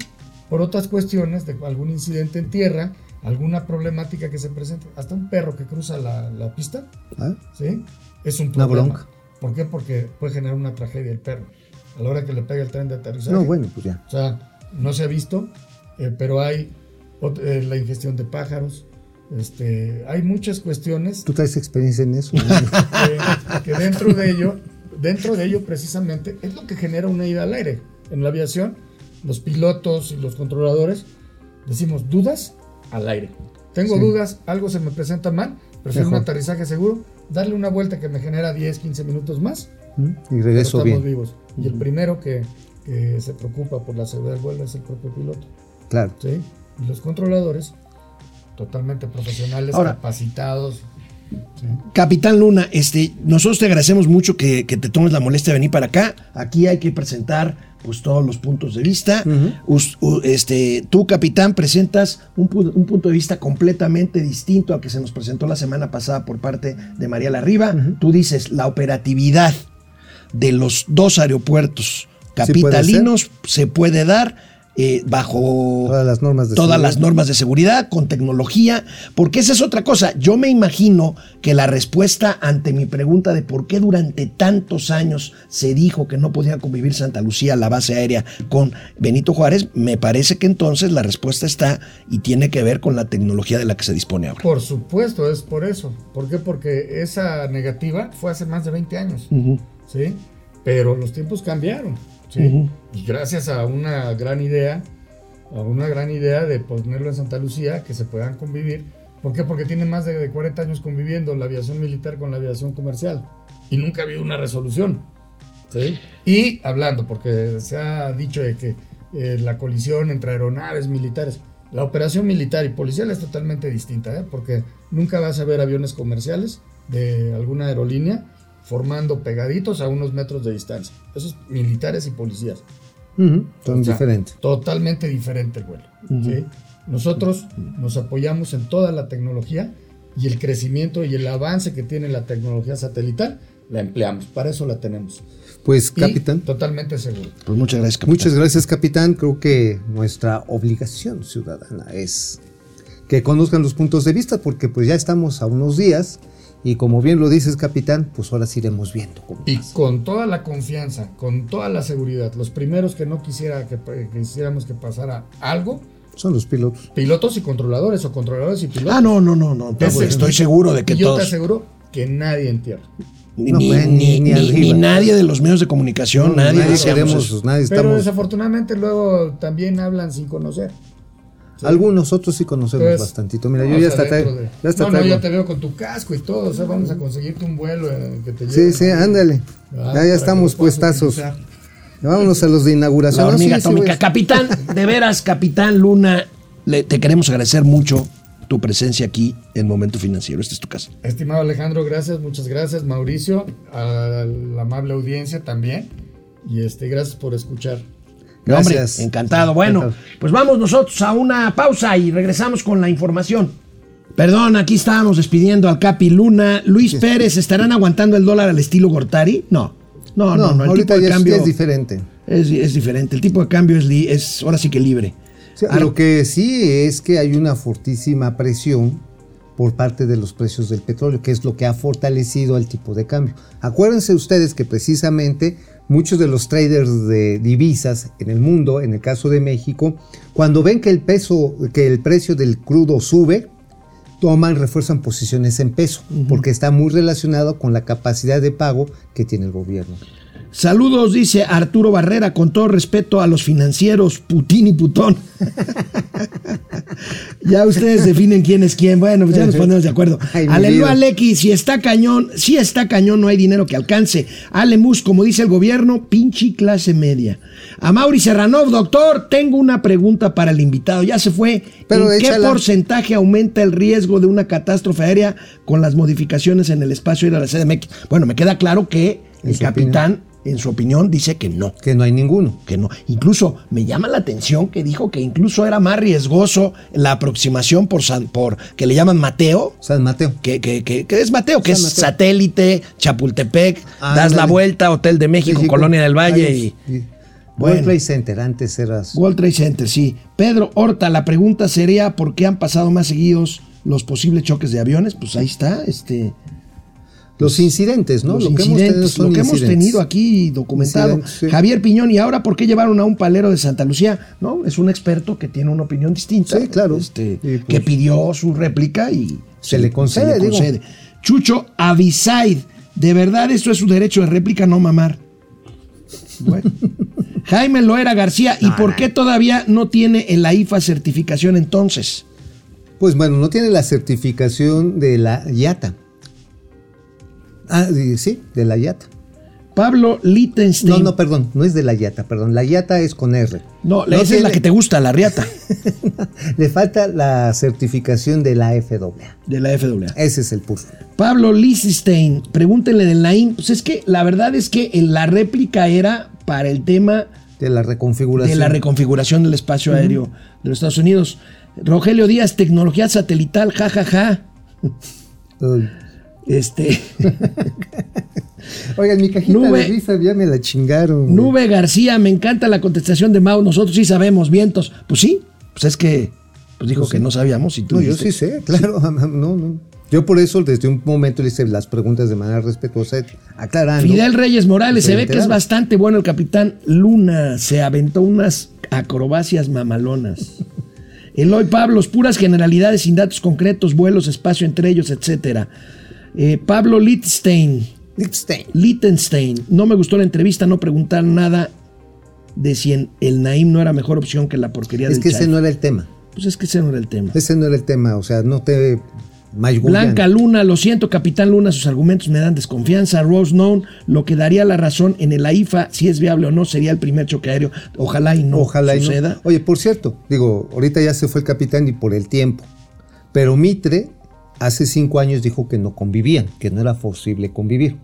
por otras cuestiones, de algún incidente en tierra, alguna problemática que se presente, hasta un perro que cruza la, la pista, ¿Ah? ¿sí? Es un Una problema. bronca. ¿Por qué? Porque puede generar una tragedia el perro. A la hora que le pega el tren de aterrizaje. No, bueno, pues ya. O sea, no se ha visto, eh, pero hay eh, la ingestión de pájaros. Este, hay muchas cuestiones Tú traes experiencia en eso. ¿no? que, que dentro de ello, dentro de ello precisamente es lo que genera una ida al aire. En la aviación, los pilotos y los controladores decimos dudas al aire. Tengo Sí. dudas, algo se me presenta mal, prefiero un Mejor. aterrizaje seguro, darle una vuelta que me genera 10, 15 minutos más, ¿Mm? y regreso estamos bien. vivos. Y el primero que, que se preocupa por la seguridad del vuelo es el propio piloto. Claro. ¿sí? Y los controladores, totalmente profesionales, Ahora- capacitados. ¿sí? Capitán Luna, este, nosotros te agradecemos mucho que, que te tomes la molestia de venir para acá. Aquí hay que presentar pues todos los puntos de vista. Us- u- este, tú, capitán, presentas un, pu- un punto de vista completamente distinto al que se nos presentó la semana pasada por parte de María Larriba. Tú dices la operatividad de los dos aeropuertos puede capitalinos se puede dar eh, bajo Todas las normas de todas seguridad. las normas de seguridad, con tecnología, porque esa es otra cosa. Yo me imagino que la respuesta ante mi pregunta de por qué durante tantos años se dijo que no podía convivir Santa Lucía, la base aérea, con Benito Juárez, me parece que entonces la respuesta está y tiene que ver con la tecnología de la que se dispone ahora. Por supuesto, es por eso. ¿Por qué? Porque esa negativa fue hace más de 20 años. ¿sí? Pero los tiempos cambiaron, ¿sí? Y gracias a una gran idea, a una gran idea de ponerlo en Santa Lucía, que se puedan convivir. ¿Por qué? Porque tienen más de 40 años conviviendo la aviación militar con la aviación comercial. Y nunca ha habido una resolución, ¿sí? Y hablando, porque se ha dicho de que eh, la colisión entre aeronaves militares, la operación militar y policial es totalmente distinta, ¿eh? Porque nunca vas a ver aviones comerciales de alguna aerolínea formando pegaditos a unos metros de distancia. Esos militares y policías. Ujú, Son O sea, diferentes. Totalmente diferente el vuelo. ¿sí? Nosotros nos apoyamos en toda la tecnología y el crecimiento y el avance que tiene la tecnología satelital, la empleamos. Para eso la tenemos. Pues, Y capitán. totalmente seguro. Pues muchas gracias, capitán. Muchas gracias, capitán. Creo que nuestra obligación ciudadana es que conozcan los puntos de vista, porque pues ya estamos a unos días y como bien lo dices, capitán, pues ahora sí iremos viendo. cómo Y pasa. con toda la confianza, con toda la seguridad, los primeros que no quisiera que, que quisiéramos que pasara algo, Son los pilotos. pilotos y controladores o controladores y pilotos. Ah, no, no, no, no. Ese- Estoy seguro de que y yo te todos. aseguro que nadie en tierra. Ni, No, ni- pues, ni- ni- ni ni- arriba. ni nadie de los medios de comunicación, No, nadie, nadie queremos, nadie Pero estamos. desafortunadamente luego también hablan sin conocer. Algunos otros sí conocemos Entonces, bastantito. Mira, yo vamos ya hasta traigo. de- Ya hasta no, no, ya te veo con tu casco y todo. O sea, vamos a conseguirte un vuelo eh, que te Sí, lleve. sí, ándale. Ah, Ya, ya estamos puestazos. utilizar. Vámonos a los de inauguración. La No, hormiga sí, atómica. Capitán, de veras, Capitán Luna, le- te queremos agradecer mucho tu presencia aquí en Momento Financiero. Esta es tu casa. Estimado Alejandro, gracias, muchas gracias. Mauricio, a la amable audiencia también. Y este, gracias por escuchar. No, hombre, Gracias. encantado. Bueno, pues vamos nosotros a una pausa y regresamos con la información. Perdón, aquí estábamos despidiendo al Capi Luna. Luis Pérez, ¿estarán aguantando el dólar al estilo Gortari? No. No, no, no. el ahorita tipo de ya cambio es diferente. es, es diferente. El tipo de cambio es, li- es ahora sí que libre. Sí, Ahora- lo que sí es que hay una fortísima presión por parte de los precios del petróleo, que es lo que ha fortalecido el tipo de cambio. Acuérdense ustedes que precisamente muchos de los traders de divisas en el mundo, en el caso de México, cuando ven que el peso, que el precio del crudo sube, toman, refuerzan posiciones en peso, porque está muy relacionado con la capacidad de pago que tiene el gobierno. Saludos, dice Arturo Barrera, con todo respeto a los financieros, Putín y Putón. ya ustedes definen quién es quién. Bueno, pues ya nos ponemos de acuerdo. Ay, Aleluya. Alequi, si está cañón, si está cañón, no hay dinero que alcance. Alemus, como dice el gobierno, pinche clase media. A Mauri Serranov, doctor, tengo una pregunta para el invitado. Ya se fue. Pero ¿En qué porcentaje aumenta el riesgo de una catástrofe aérea con las modificaciones en el espacio aéreo de la CDMX? Bueno, me queda claro que el capitán en su opinión, dice que no. Que no hay ninguno. Que no. Incluso me llama la atención que dijo que incluso era más riesgoso la aproximación por, San, por que le llaman Mateo. San Mateo. Que, que, que, que es Mateo, que San es Mateo. satélite, Chapultepec, Ah, das la vuelta, Hotel de México, México. Colonia del Valle y. es. Bueno. World Trade Center, antes eras. World Trade Center, sí. Pedro Horta, la pregunta sería: ¿por qué han pasado más seguidos los posibles choques de aviones? Pues ahí está, este. Los incidentes, ¿no? los lo que hemos tenido incidentes, lo que hemos incidentes. tenido aquí documentado. Incidentes, sí. Javier Piñón, ¿y ahora por qué llevaron a un palero de Santa Lucía? No, es un experto que tiene una opinión distinta. Sí, claro. Este, Y, pues, que pidió su réplica y Se le concede, digo. Chucho Avisaid, de verdad esto es su derecho de réplica, no mamar. Bueno. Jaime Loera García, ¿y por qué todavía no tiene el AIFA certificación entonces? Pues bueno, no tiene la certificación de la IATA. Ah, sí, de la IATA. Pablo Littenstein. No, no, perdón, no es de la IATA, perdón. La IATA es con R. No, esa es la que te gusta, la riata, Le falta la certificación de la FAA. de la FAA. Ese es el pulso. Pablo Lichtenstein, pregúntenle del Naim. Pues es que la verdad es que en la réplica era para el tema De la reconfiguración. de la reconfiguración del espacio aéreo de los Estados Unidos. Rogelio Díaz, tecnología satelital, jajaja. Uy. Este, Oigan, mi cajita Nube. de risa ya me la chingaron. güey. Nube García, me encanta la contestación de Mau. Nosotros sí sabemos, vientos. Pues sí, pues es que pues dijo que no sabíamos y tú No, yo sí sé, claro. No, no. Yo por eso desde un momento le hice las preguntas de manera respetuosa, aclarando. Fidel Reyes Morales, se Estoy ve que es bastante bueno el capitán Luna. Se aventó unas acrobacias mamalonas. Eloy Pablos, puras generalidades sin datos concretos, vuelos, espacio entre ellos, etcétera. Eh, Pablo Littstein, Liechtenstein. Littenstein, no me gustó la entrevista, no preguntar nada de si en el Naim no era mejor opción que la porquería Es del que ese no era el tema. Pues es que ese no era el tema. Ese no era el tema. O sea, no te. Blanca Luna, lo siento, Capitán Luna, sus argumentos me dan desconfianza. Rose Known, lo que daría la razón en el AIFA, si es viable o no, sería el primer choque aéreo. Ojalá y no Ojalá y no. suceda. Oye, por cierto, digo, ahorita ya se fue el capitán y por el tiempo. Pero Mitre hace cinco años dijo que no convivían, que no era posible convivir.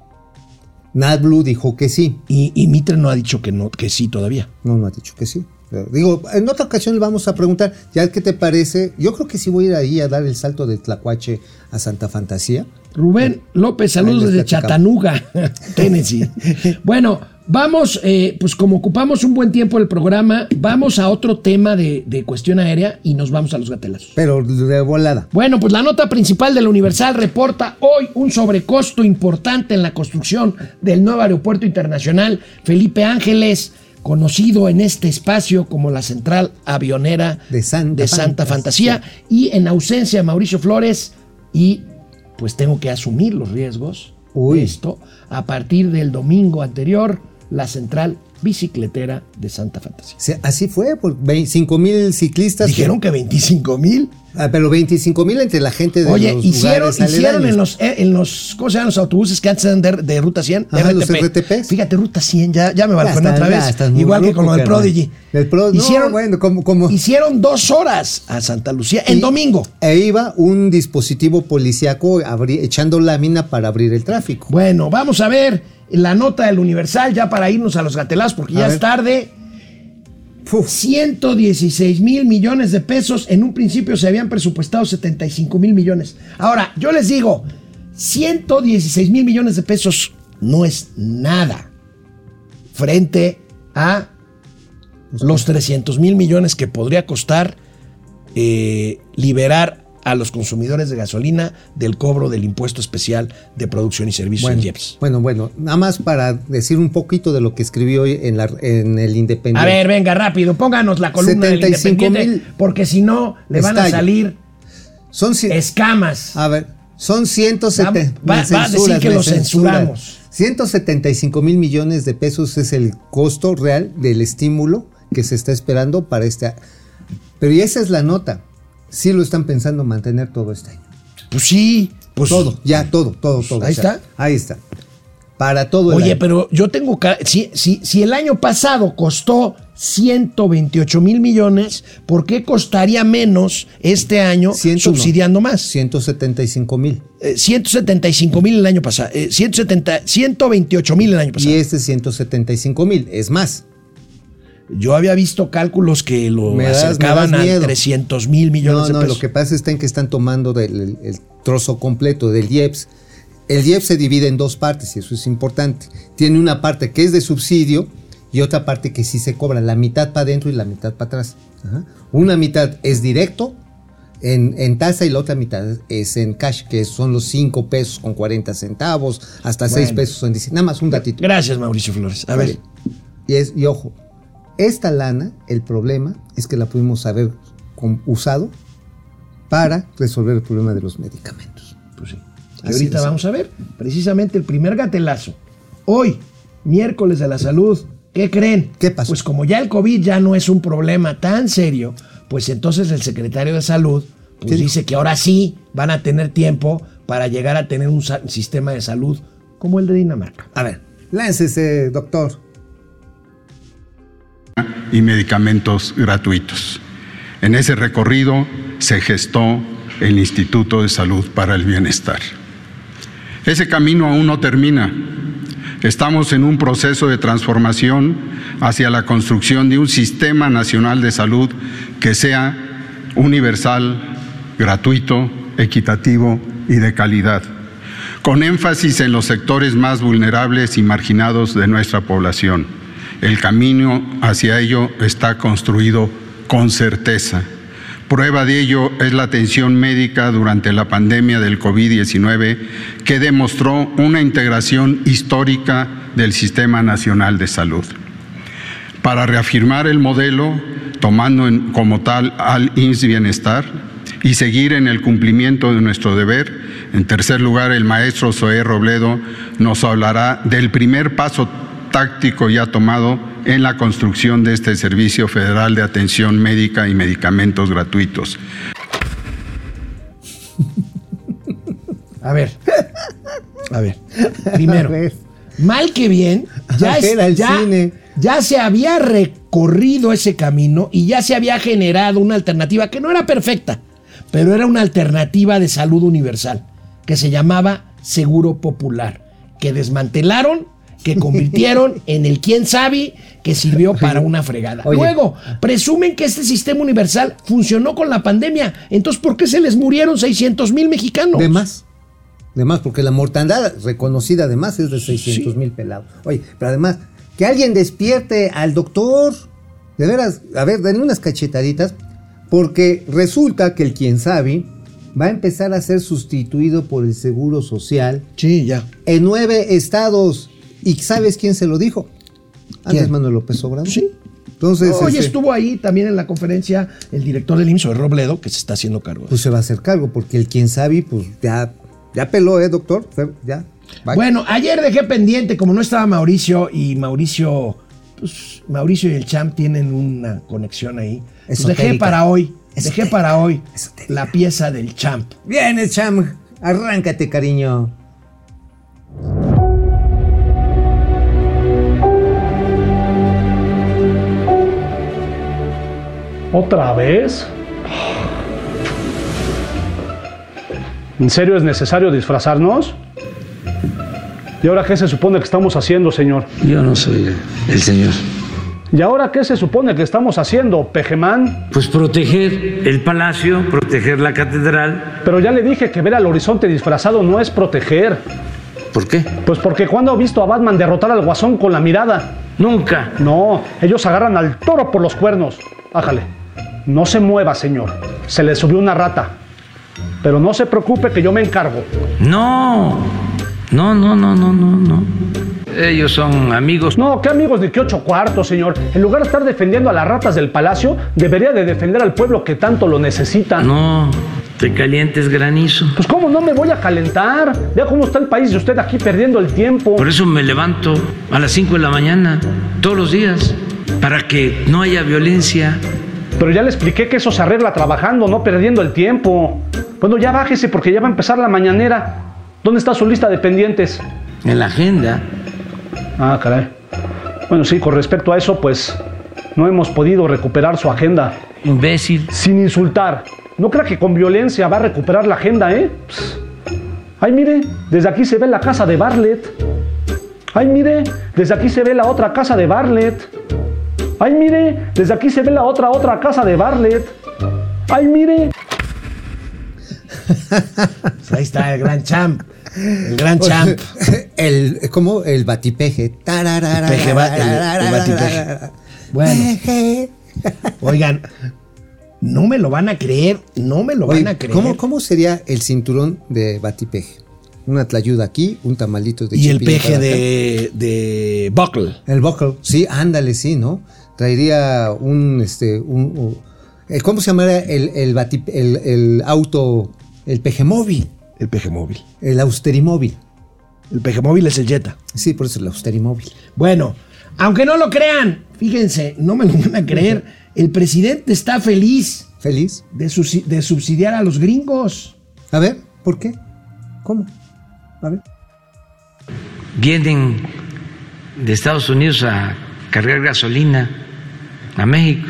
NatBlue dijo que sí. Y, y Mitre no ha dicho que no, que sí todavía. No, no ha dicho que sí. Pero, Digo, en otra ocasión le vamos a preguntar, ya qué te parece. Yo creo que sí voy a ir ahí a dar el salto de Tlacuache a Santa Fantasía. Rubén López, saludos desde. Chattanooga, Tennessee. Bueno, vamos, eh, pues como ocupamos un buen tiempo el programa, vamos a otro tema de, de cuestión aérea y nos vamos a los gatelazos. Pero de volada. Bueno, pues la nota principal de la Universal reporta hoy un sobrecosto importante en la construcción del nuevo aeropuerto internacional Felipe Ángeles, conocido en este espacio como la central avionera De Santa Fantasía. Fantasía. Y en ausencia de Mauricio Flores, y pues tengo que asumir los riesgos Uy. de esto, a partir del domingo anterior, la central bicicletera de Santa Fantasía. Sí, así fue, por 5 mil ciclistas. Dijeron que 25 mil. Ah, pero 25 mil entre la gente de Oye, los hicieron, hicieron en los, eh, en los, ¿cómo se llaman los autobuses que antes eran de, de Ruta 100? Ajá, los RTPs. Fíjate, Ruta 100, ya, ya me balconé otra vez. Igual que con lo del. Prodigy. Del Pro- no, bueno, como- como- hicieron dos horas a Santa Lucía en domingo. E iba un dispositivo policíaco abri- echando lámina para abrir el tráfico. Bueno, vamos a ver la nota del Universal ya para irnos a los gatelazos porque A ya ver. es tarde. Uf, 116 mil millones de pesos. En un principio se habían presupuestado 75 mil millones. Ahora, yo les digo, 116 mil millones de pesos no es nada frente a los 300 mil millones que podría costar eh, liberar a los consumidores de gasolina del cobro del impuesto especial de producción y servicios bueno, IEPS. bueno, bueno, nada más para decir un poquito de lo que escribió hoy en, la, en el Independiente. A ver, venga, rápido, pónganos la columna del 75 Independiente, mil porque si no, le van a salir Son, escamas. a ver, son 170. Va- va- va a decir que lo censuramos. 175 mil millones de pesos es el costo real del estímulo que se está esperando para este. Pero y esa es la nota. Sí lo están pensando mantener todo este año. Pues sí, pues todo, ya, todo, todo, todo. ahí o sea, está. Ahí está. Para todo el Oye, año. pero yo tengo. Si, si, si el año pasado costó 128 mil millones, ¿por qué costaría menos este año 101. subsidiando más? 175 mil. Eh, 175 mil el año pasado, eh, 170, 128 mil el año pasado. Y este 175 mil. Es más. Yo había visto cálculos que lo Me acercaban das a miedo. 300 mil millones No, de no, pesos. lo que pasa está en que están tomando del- el, el trozo completo del IEPS. El IEPS se divide en dos partes y eso es importante. Tiene una parte que es de subsidio y otra parte que sí se cobra, la mitad para adentro y la mitad para atrás. Ajá. Una mitad es directo en, en tasa y la otra mitad es en cash, que son los 5 pesos con 40 centavos, hasta 6 Bueno. pesos en Nada más un datito. Gracias, Mauricio Flores. A ver, Y, es, y ojo, esta lana, el problema es que la pudimos haber usado para resolver el problema de los medicamentos. pues sí. Y ahorita vamos a ver precisamente el primer gatelazo. Hoy, miércoles de la salud, ¿qué creen? ¿Qué pasó? Pues como ya el COVID ya no es un problema tan serio, pues entonces el secretario de salud pues dice que ahora sí van a tener tiempo para llegar a tener un sistema de salud como el de Dinamarca. A ver, láncese, doctor. Y medicamentos gratuitos. En ese recorrido se gestó el Instituto de Salud para el Bienestar. Ese camino aún no termina. Estamos en un proceso de transformación hacia la construcción de un sistema nacional de salud que sea universal, gratuito, equitativo y de calidad, con énfasis en los sectores más vulnerables y marginados de nuestra población. El camino hacia ello está construido con certeza. Prueba de ello es la atención médica durante la pandemia del COVID-19 que demostró una integración histórica del Sistema Nacional de Salud. Para reafirmar el modelo, tomando como tal al INS Bienestar y seguir en el cumplimiento de nuestro deber, en tercer lugar, el maestro Zoé Robledo nos hablará del primer paso táctico ya tomado en la construcción de este Servicio Federal de Atención Médica y Medicamentos Gratuitos. A ver. A ver. Primero, A ver. mal que bien, ya, es- ya, cine. ya se había recorrido ese camino y ya se había generado una alternativa que no era perfecta, pero era una alternativa de salud universal, que se llamaba Seguro Popular, que desmantelaron, que convirtieron en el quién sabe que sirvió para una fregada. Oye. Luego, presumen que este sistema universal funcionó con la pandemia. Entonces, ¿por qué se les murieron 600 mil mexicanos? De más. De más, porque la mortandad reconocida además es de 600 mil pelados. Oye, pero además, que alguien despierte al doctor. De veras, a ver, denle unas cachetaditas, porque resulta que el quien sabe va a empezar a ser sustituido por el Seguro Social Sí, ya. en nueve estados. ¿Y sabes quién se lo dijo? Andrés. Manuel López Obrador. Sí. Entonces, Hoy este, estuvo ahí también en la conferencia el director del IMSS, Robledo, que se está haciendo cargo. pues se va a hacer cargo, porque el quien sabe, pues ya, ya peló, ¿eh, doctor? Ya. Bye. Bueno, ayer dejé pendiente, como no estaba Mauricio y Mauricio, pues Mauricio y el Champ tienen una conexión ahí. Pues dejé para hoy, dejé para hoy Esotérica. la pieza del Champ. Bien, Cham, arráncate, cariño. ¿Otra vez? ¿En serio es necesario disfrazarnos? ¿Y ahora qué se supone que estamos haciendo, señor? Yo no soy el señor. ¿Y ahora qué se supone que estamos haciendo, Pejemán? Pues proteger el palacio, proteger la catedral. Pero ya le dije que ver al horizonte disfrazado no es proteger. ¿Por qué? Pues porque cuando ha visto a Batman derrotar al guasón con la mirada. Nunca. No, ellos agarran al toro por los cuernos. Ájale. No se mueva, señor. Se le subió una rata. Pero no se preocupe que yo me encargo. No. No, no, no, no, no, no. Ellos son amigos. No, qué amigos ni qué ocho cuartos, señor. En lugar de estar defendiendo a las ratas del palacio, debería de defender al pueblo que tanto lo necesita. No, te calientes granizo. Pues cómo no me voy a calentar. Vea cómo está el país de usted aquí perdiendo el tiempo. Por eso me levanto a las 5 de la mañana, todos los días, para que no haya violencia. Pero ya le expliqué que eso se arregla trabajando, no perdiendo el tiempo. Bueno, ya bájese porque ya va a empezar la mañanera. ¿Dónde está su lista de pendientes? En la agenda. Ah, caray. Bueno, sí, con respecto a eso, pues no hemos podido recuperar su agenda. Imbécil. Sin insultar. No crea que con violencia va a recuperar la agenda, ¿eh? Ay, mire, desde aquí se ve la casa de Bartlett. Ay, mire, desde aquí se ve la otra casa de Bartlett. Ay, mire, desde aquí se ve la otra otra casa de Bartlett. Ay, mire. Pues ahí está el gran champ. El gran champ. El, ¿Cómo? El batipeje. Tararara, Peje el- el batipeje. Bueno. Oigan, no me lo van a creer, no me lo Oye, van a creer. ¿cómo, ¿Cómo sería el cinturón de batipeje? Una tlayuda aquí, un tamalito de y el peje de Buckle. El buckle, sí, ándale, sí, ¿no? Traería un, este, un, un- eh, ¿cómo se llamaría el, el, bati- el, el auto, el peje móvil, El peje móvil. el austerimóvil? El peje móvil es el Jetta. Sí, por eso el austerimóvil. Bueno, aunque no lo crean, fíjense, no me lo van a creer. El presidente está feliz ¿Feliz? de, susi- de subsidiar a los gringos. A ver, ¿por qué? ¿Cómo? A ver. Vienen de Estados Unidos a cargar gasolina a México.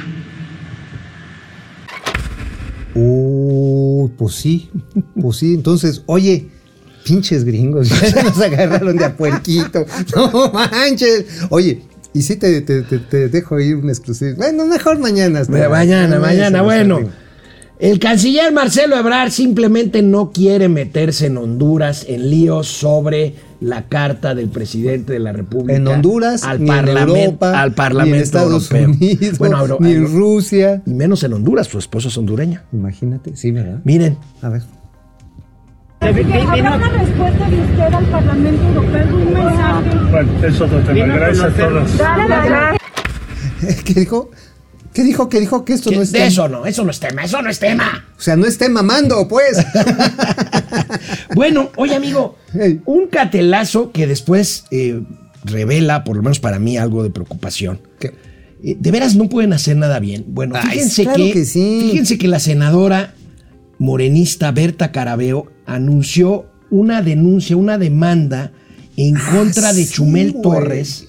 Uy, pues sí, pues sí. Entonces, oye, pinches gringos, ya nos agarraron de a puerquito. No manches. Oye, y sí te, te, te- te dejo ir un exclusivo. Bueno, mejor mañana. Mañana, mañana, mañana, bueno. El canciller Marcelo Ebrard simplemente no quiere meterse en Honduras en líos sobre la carta del presidente de la República. En Honduras, al ni en Parlamento, Europa, al Parlamento ni en Estados Europeo. Unidos, Bueno, Euro- ni en Rusia. y menos en Honduras, su esposa es hondureña. Imagínate, sí, ¿verdad? Miren, A ver. ¿Habrá una respuesta de usted al Parlamento Europeo? Un mensaje. Bueno, eso otro tema. Gracias a todos. ¿Qué dijo? ¿Qué dijo? ¿Qué dijo? Que esto no es de tema. eso no, eso no es tema, eso no es tema. O sea, no esté mamando, pues. Bueno, oye amigo, un catelazo que después eh, revela, por lo menos para mí, algo de preocupación. ¿Qué? Eh, de veras no pueden hacer nada bien. Bueno, Ay, fíjense claro que, que sí. fíjense que la senadora morenista Berta Carabeo anunció una denuncia, una demanda en contra de Ah, Chumel. Torres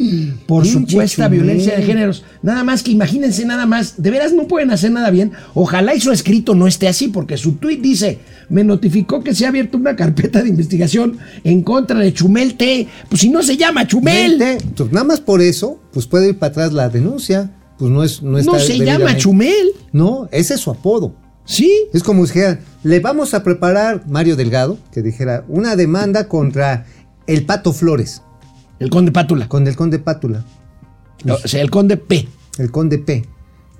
por Pinche supuesta Chumel. violencia de géneros. Nada más que imagínense nada más, de veras no pueden hacer nada bien. Ojalá y su escrito no esté así, porque su tuit dice, me notificó que se ha abierto una carpeta de investigación en contra de Chumel T. Pues si no se llama Chumel. Pues nada más por eso, pues puede ir para atrás la denuncia. Pues no es. No, No se llama Chumel. No, ese es su apodo. Sí. Es como si le vamos a preparar, Mario Delgado, que dijera, una demanda contra el Pato Flores, El conde Pátula. con el Conde Pátula, O sea, el conde P. el Conde P.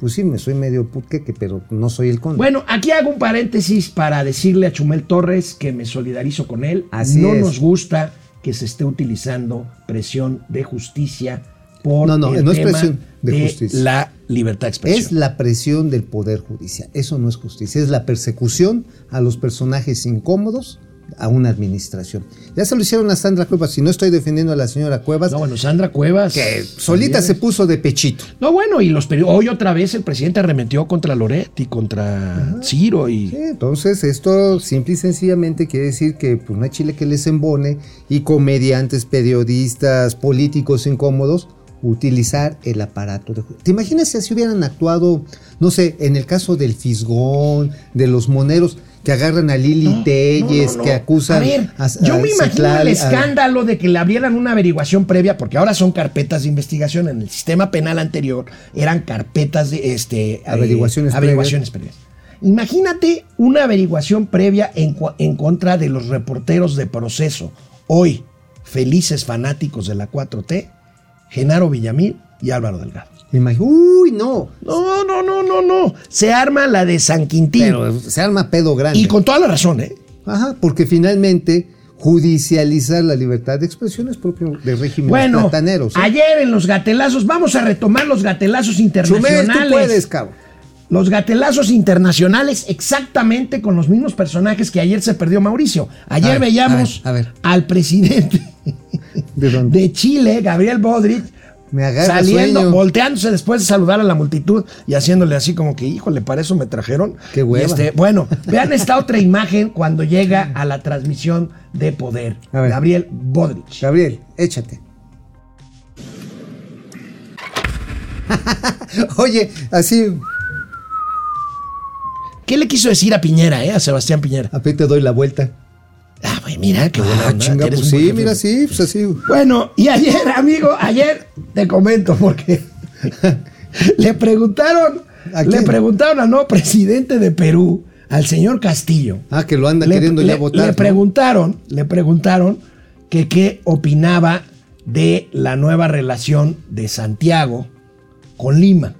Pues sí, me soy medio putqueque, pero no soy el Conde. Bueno, aquí hago un paréntesis para decirle a Chumel Torres que me solidarizo con él. Así no es. nos gusta que se esté utilizando presión de justicia por No, no, el no es tema presión de justicia. la libertad de expresión. es la presión del Poder Judicial. Eso no es justicia, es la persecución a los personajes incómodos a una administración. Ya se lo hicieron a Sandra Cuevas, si no estoy defendiendo a la señora Cuevas, No, bueno, Sandra Cuevas. que solita se puso de pechito. No, bueno, y los hoy otra vez el presidente arremetió contra Loret y contra Ciro y Sí, entonces esto simple y sencillamente quiere decir que pues, no hay chile que les embone y comediantes, periodistas, políticos incómodos utilizar el aparato de ¿Te imaginas si así hubieran actuado, no sé, en el caso del Fisgón, de los moneros, que agarran a Lili No, Telles, no, no, que acusan A ver, a- yo me imagino el escándalo de que le abrieran una averiguación previa, porque ahora son carpetas de investigación. En el sistema penal anterior eran carpetas de este, eh, Averiguaciones averiguaciones previas. Imagínate una averiguación previa en, en contra de los reporteros de proceso. Hoy, felices fanáticos de la 4T, Genaro Villamil y Álvaro Delgado. Imag- Uy, no. No, no, no, no, no. Se arma la de San Quintín. Pero se arma pedo grande. y con toda la razón, ¿eh? Ajá, porque finalmente judicializar la libertad de expresión es propio del régimen Bueno, plataneros. ¿eh? ayer en los gatelazos, vamos a retomar los gatelazos Chumel, internacionales. tú puedes, cabrón. Los gatelazos internacionales exactamente con los mismos personajes que ayer se perdió Mauricio. Ayer A ver, veíamos a ver, a ver. al presidente ¿De de Chile, Gabriel Bodrich, Me agarra saliendo, sueño. volteándose después de saludar a la multitud y haciéndole así como que, híjole, para eso me trajeron. Qué hueva. Este, bueno, vean esta otra imagen cuando llega a la transmisión de poder. A ver. Gabriel Bodrich. Gabriel, échate. Oye, así, ¿Qué le quiso decir a Piñera, eh? A Sebastián Piñera. a ti te doy la vuelta. Ah, güey, mira, qué buena Ah, onda, chinga, eres pues sí, mira, sí, pues así. Bueno, y ayer, amigo, ayer te comento porque le preguntaron, ¿A le preguntaron al nuevo presidente de Perú, al señor Castillo. Ah, que lo anda le, queriendo ya votar. le ¿no? preguntaron, le preguntaron que qué opinaba de la nueva relación de Santiago con Lima.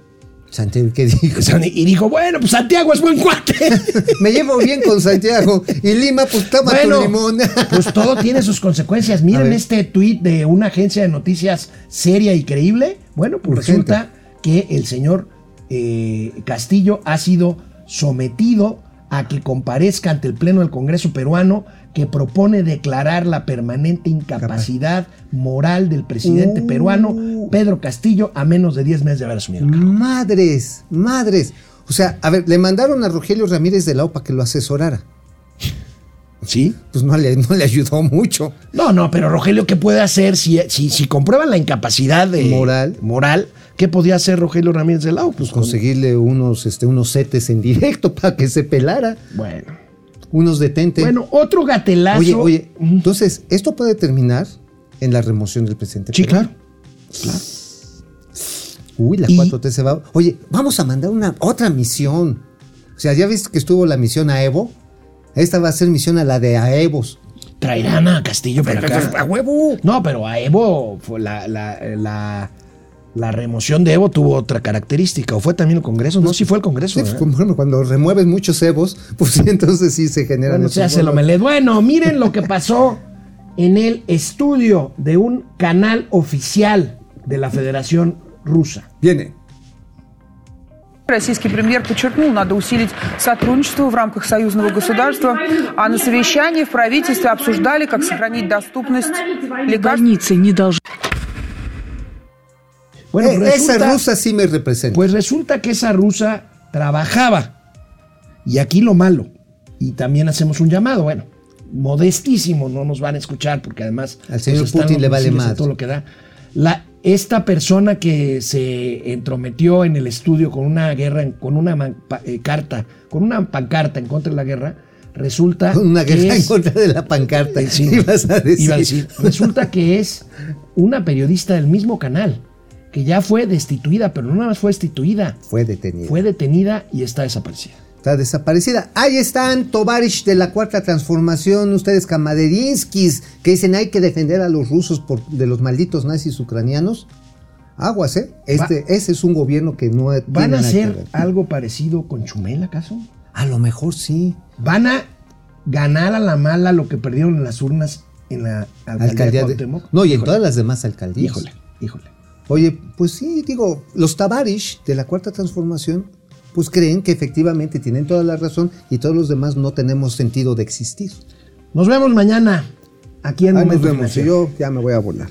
Santiago, ¿qué dijo? Y dijo, bueno, pues Santiago es buen cuate. Me llevo bien con Santiago. Y Lima, pues toma Bueno, tu limón. pues todo tiene sus consecuencias. Miren este tuit de una agencia de noticias seria y creíble. Bueno, pues Urgente. resulta que el señor eh, Castillo ha sido sometido a que comparezca ante el Pleno del Congreso peruano que propone declarar la permanente incapacidad moral del presidente Uh. peruano Pedro Castillo a menos de 10 meses de haber asumido el cargo. Madres, madres. O sea, a ver, le mandaron a Rogelio Ramírez de la OPA que lo asesorara. ¿Sí? Pues no le, no le ayudó mucho. No, no, pero Rogelio, ¿qué puede hacer si, si, si comprueban la incapacidad de- Moral. moral? ¿Qué podía hacer Rogelio Ramírez de Lau? Pues conseguirle unos, este, unos setes en directo para que se pelara. Bueno. Unos detentes. Bueno, otro gatelazo. oye, oye, entonces, ¿esto puede terminar en la remoción del presidente? Sí, peruano? claro. Uy, la Y- 4T se va. Oye, vamos a mandar una otra misión. O sea, ya viste que estuvo la misión a Evo. Esta va a ser misión a la de Aevos. Traerán a Castillo para acá. ¡A huevo! No, pero a Evo, fue la, la, la, la remoción de Evo tuvo otra característica. ¿O fue también el Congreso? No, sí fue el Congreso. Sí, pues, ¿eh? como, por ejemplo, cuando remueves muchos Evos, pues sí, entonces sí se generan Bueno, esos se hace el bolos. omelet. Bueno, miren lo que pasó en el estudio de un canal oficial de la Federación Rusa. Viene. Российский премьер подчеркнул, надо усилить сотрудничество в рамках союзного государства, а на совещании в правительстве обсуждали, как сохранить доступность лекарств. Больницы не должны Bueno, Eh, esa resulta- rusa sí me representa. Pues resulta que esa rusa trabajaba. Y aquí lo malo. Y también hacemos un llamado, bueno, modestísimo, no nos van a escuchar porque además Al señor pues, están Putin le vale madre. todo lo que da. La, esta persona que se entrometió en el estudio con una guerra, con una man- pa- eh, carta, con una pancarta en contra de la guerra, resulta Con una que guerra en contra de la pancarta. sí, ibas a decir. iba a decir, resulta que es una periodista del mismo canal, que ya fue destituida, pero no nada más fue destituida, Fue detenida. fue detenida y está desaparecida. Está desaparecida. Ahí están, Tovarish de la Cuarta Transformación, ustedes camaderinskis, que dicen hay que defender a los rusos por, de los malditos nazis ucranianos. Aguas, ¿eh? Este, ese es un gobierno que no ¿Van a hacer algo parecido con Chumel acaso? A lo mejor sí. ¿Van a ganar a la mala lo que perdieron en las urnas en la alcaldía, Alcaldía de de-? No, y en Híjole, todas las demás alcaldías. Híjole, híjole. Oye, pues sí, digo, los Tabarish de la Cuarta Transformación, pues creen que efectivamente tienen toda la razón y todos los demás no tenemos sentido de existir. Nos vemos mañana aquí en Ahí nos vemos. Y yo ya me voy a volar.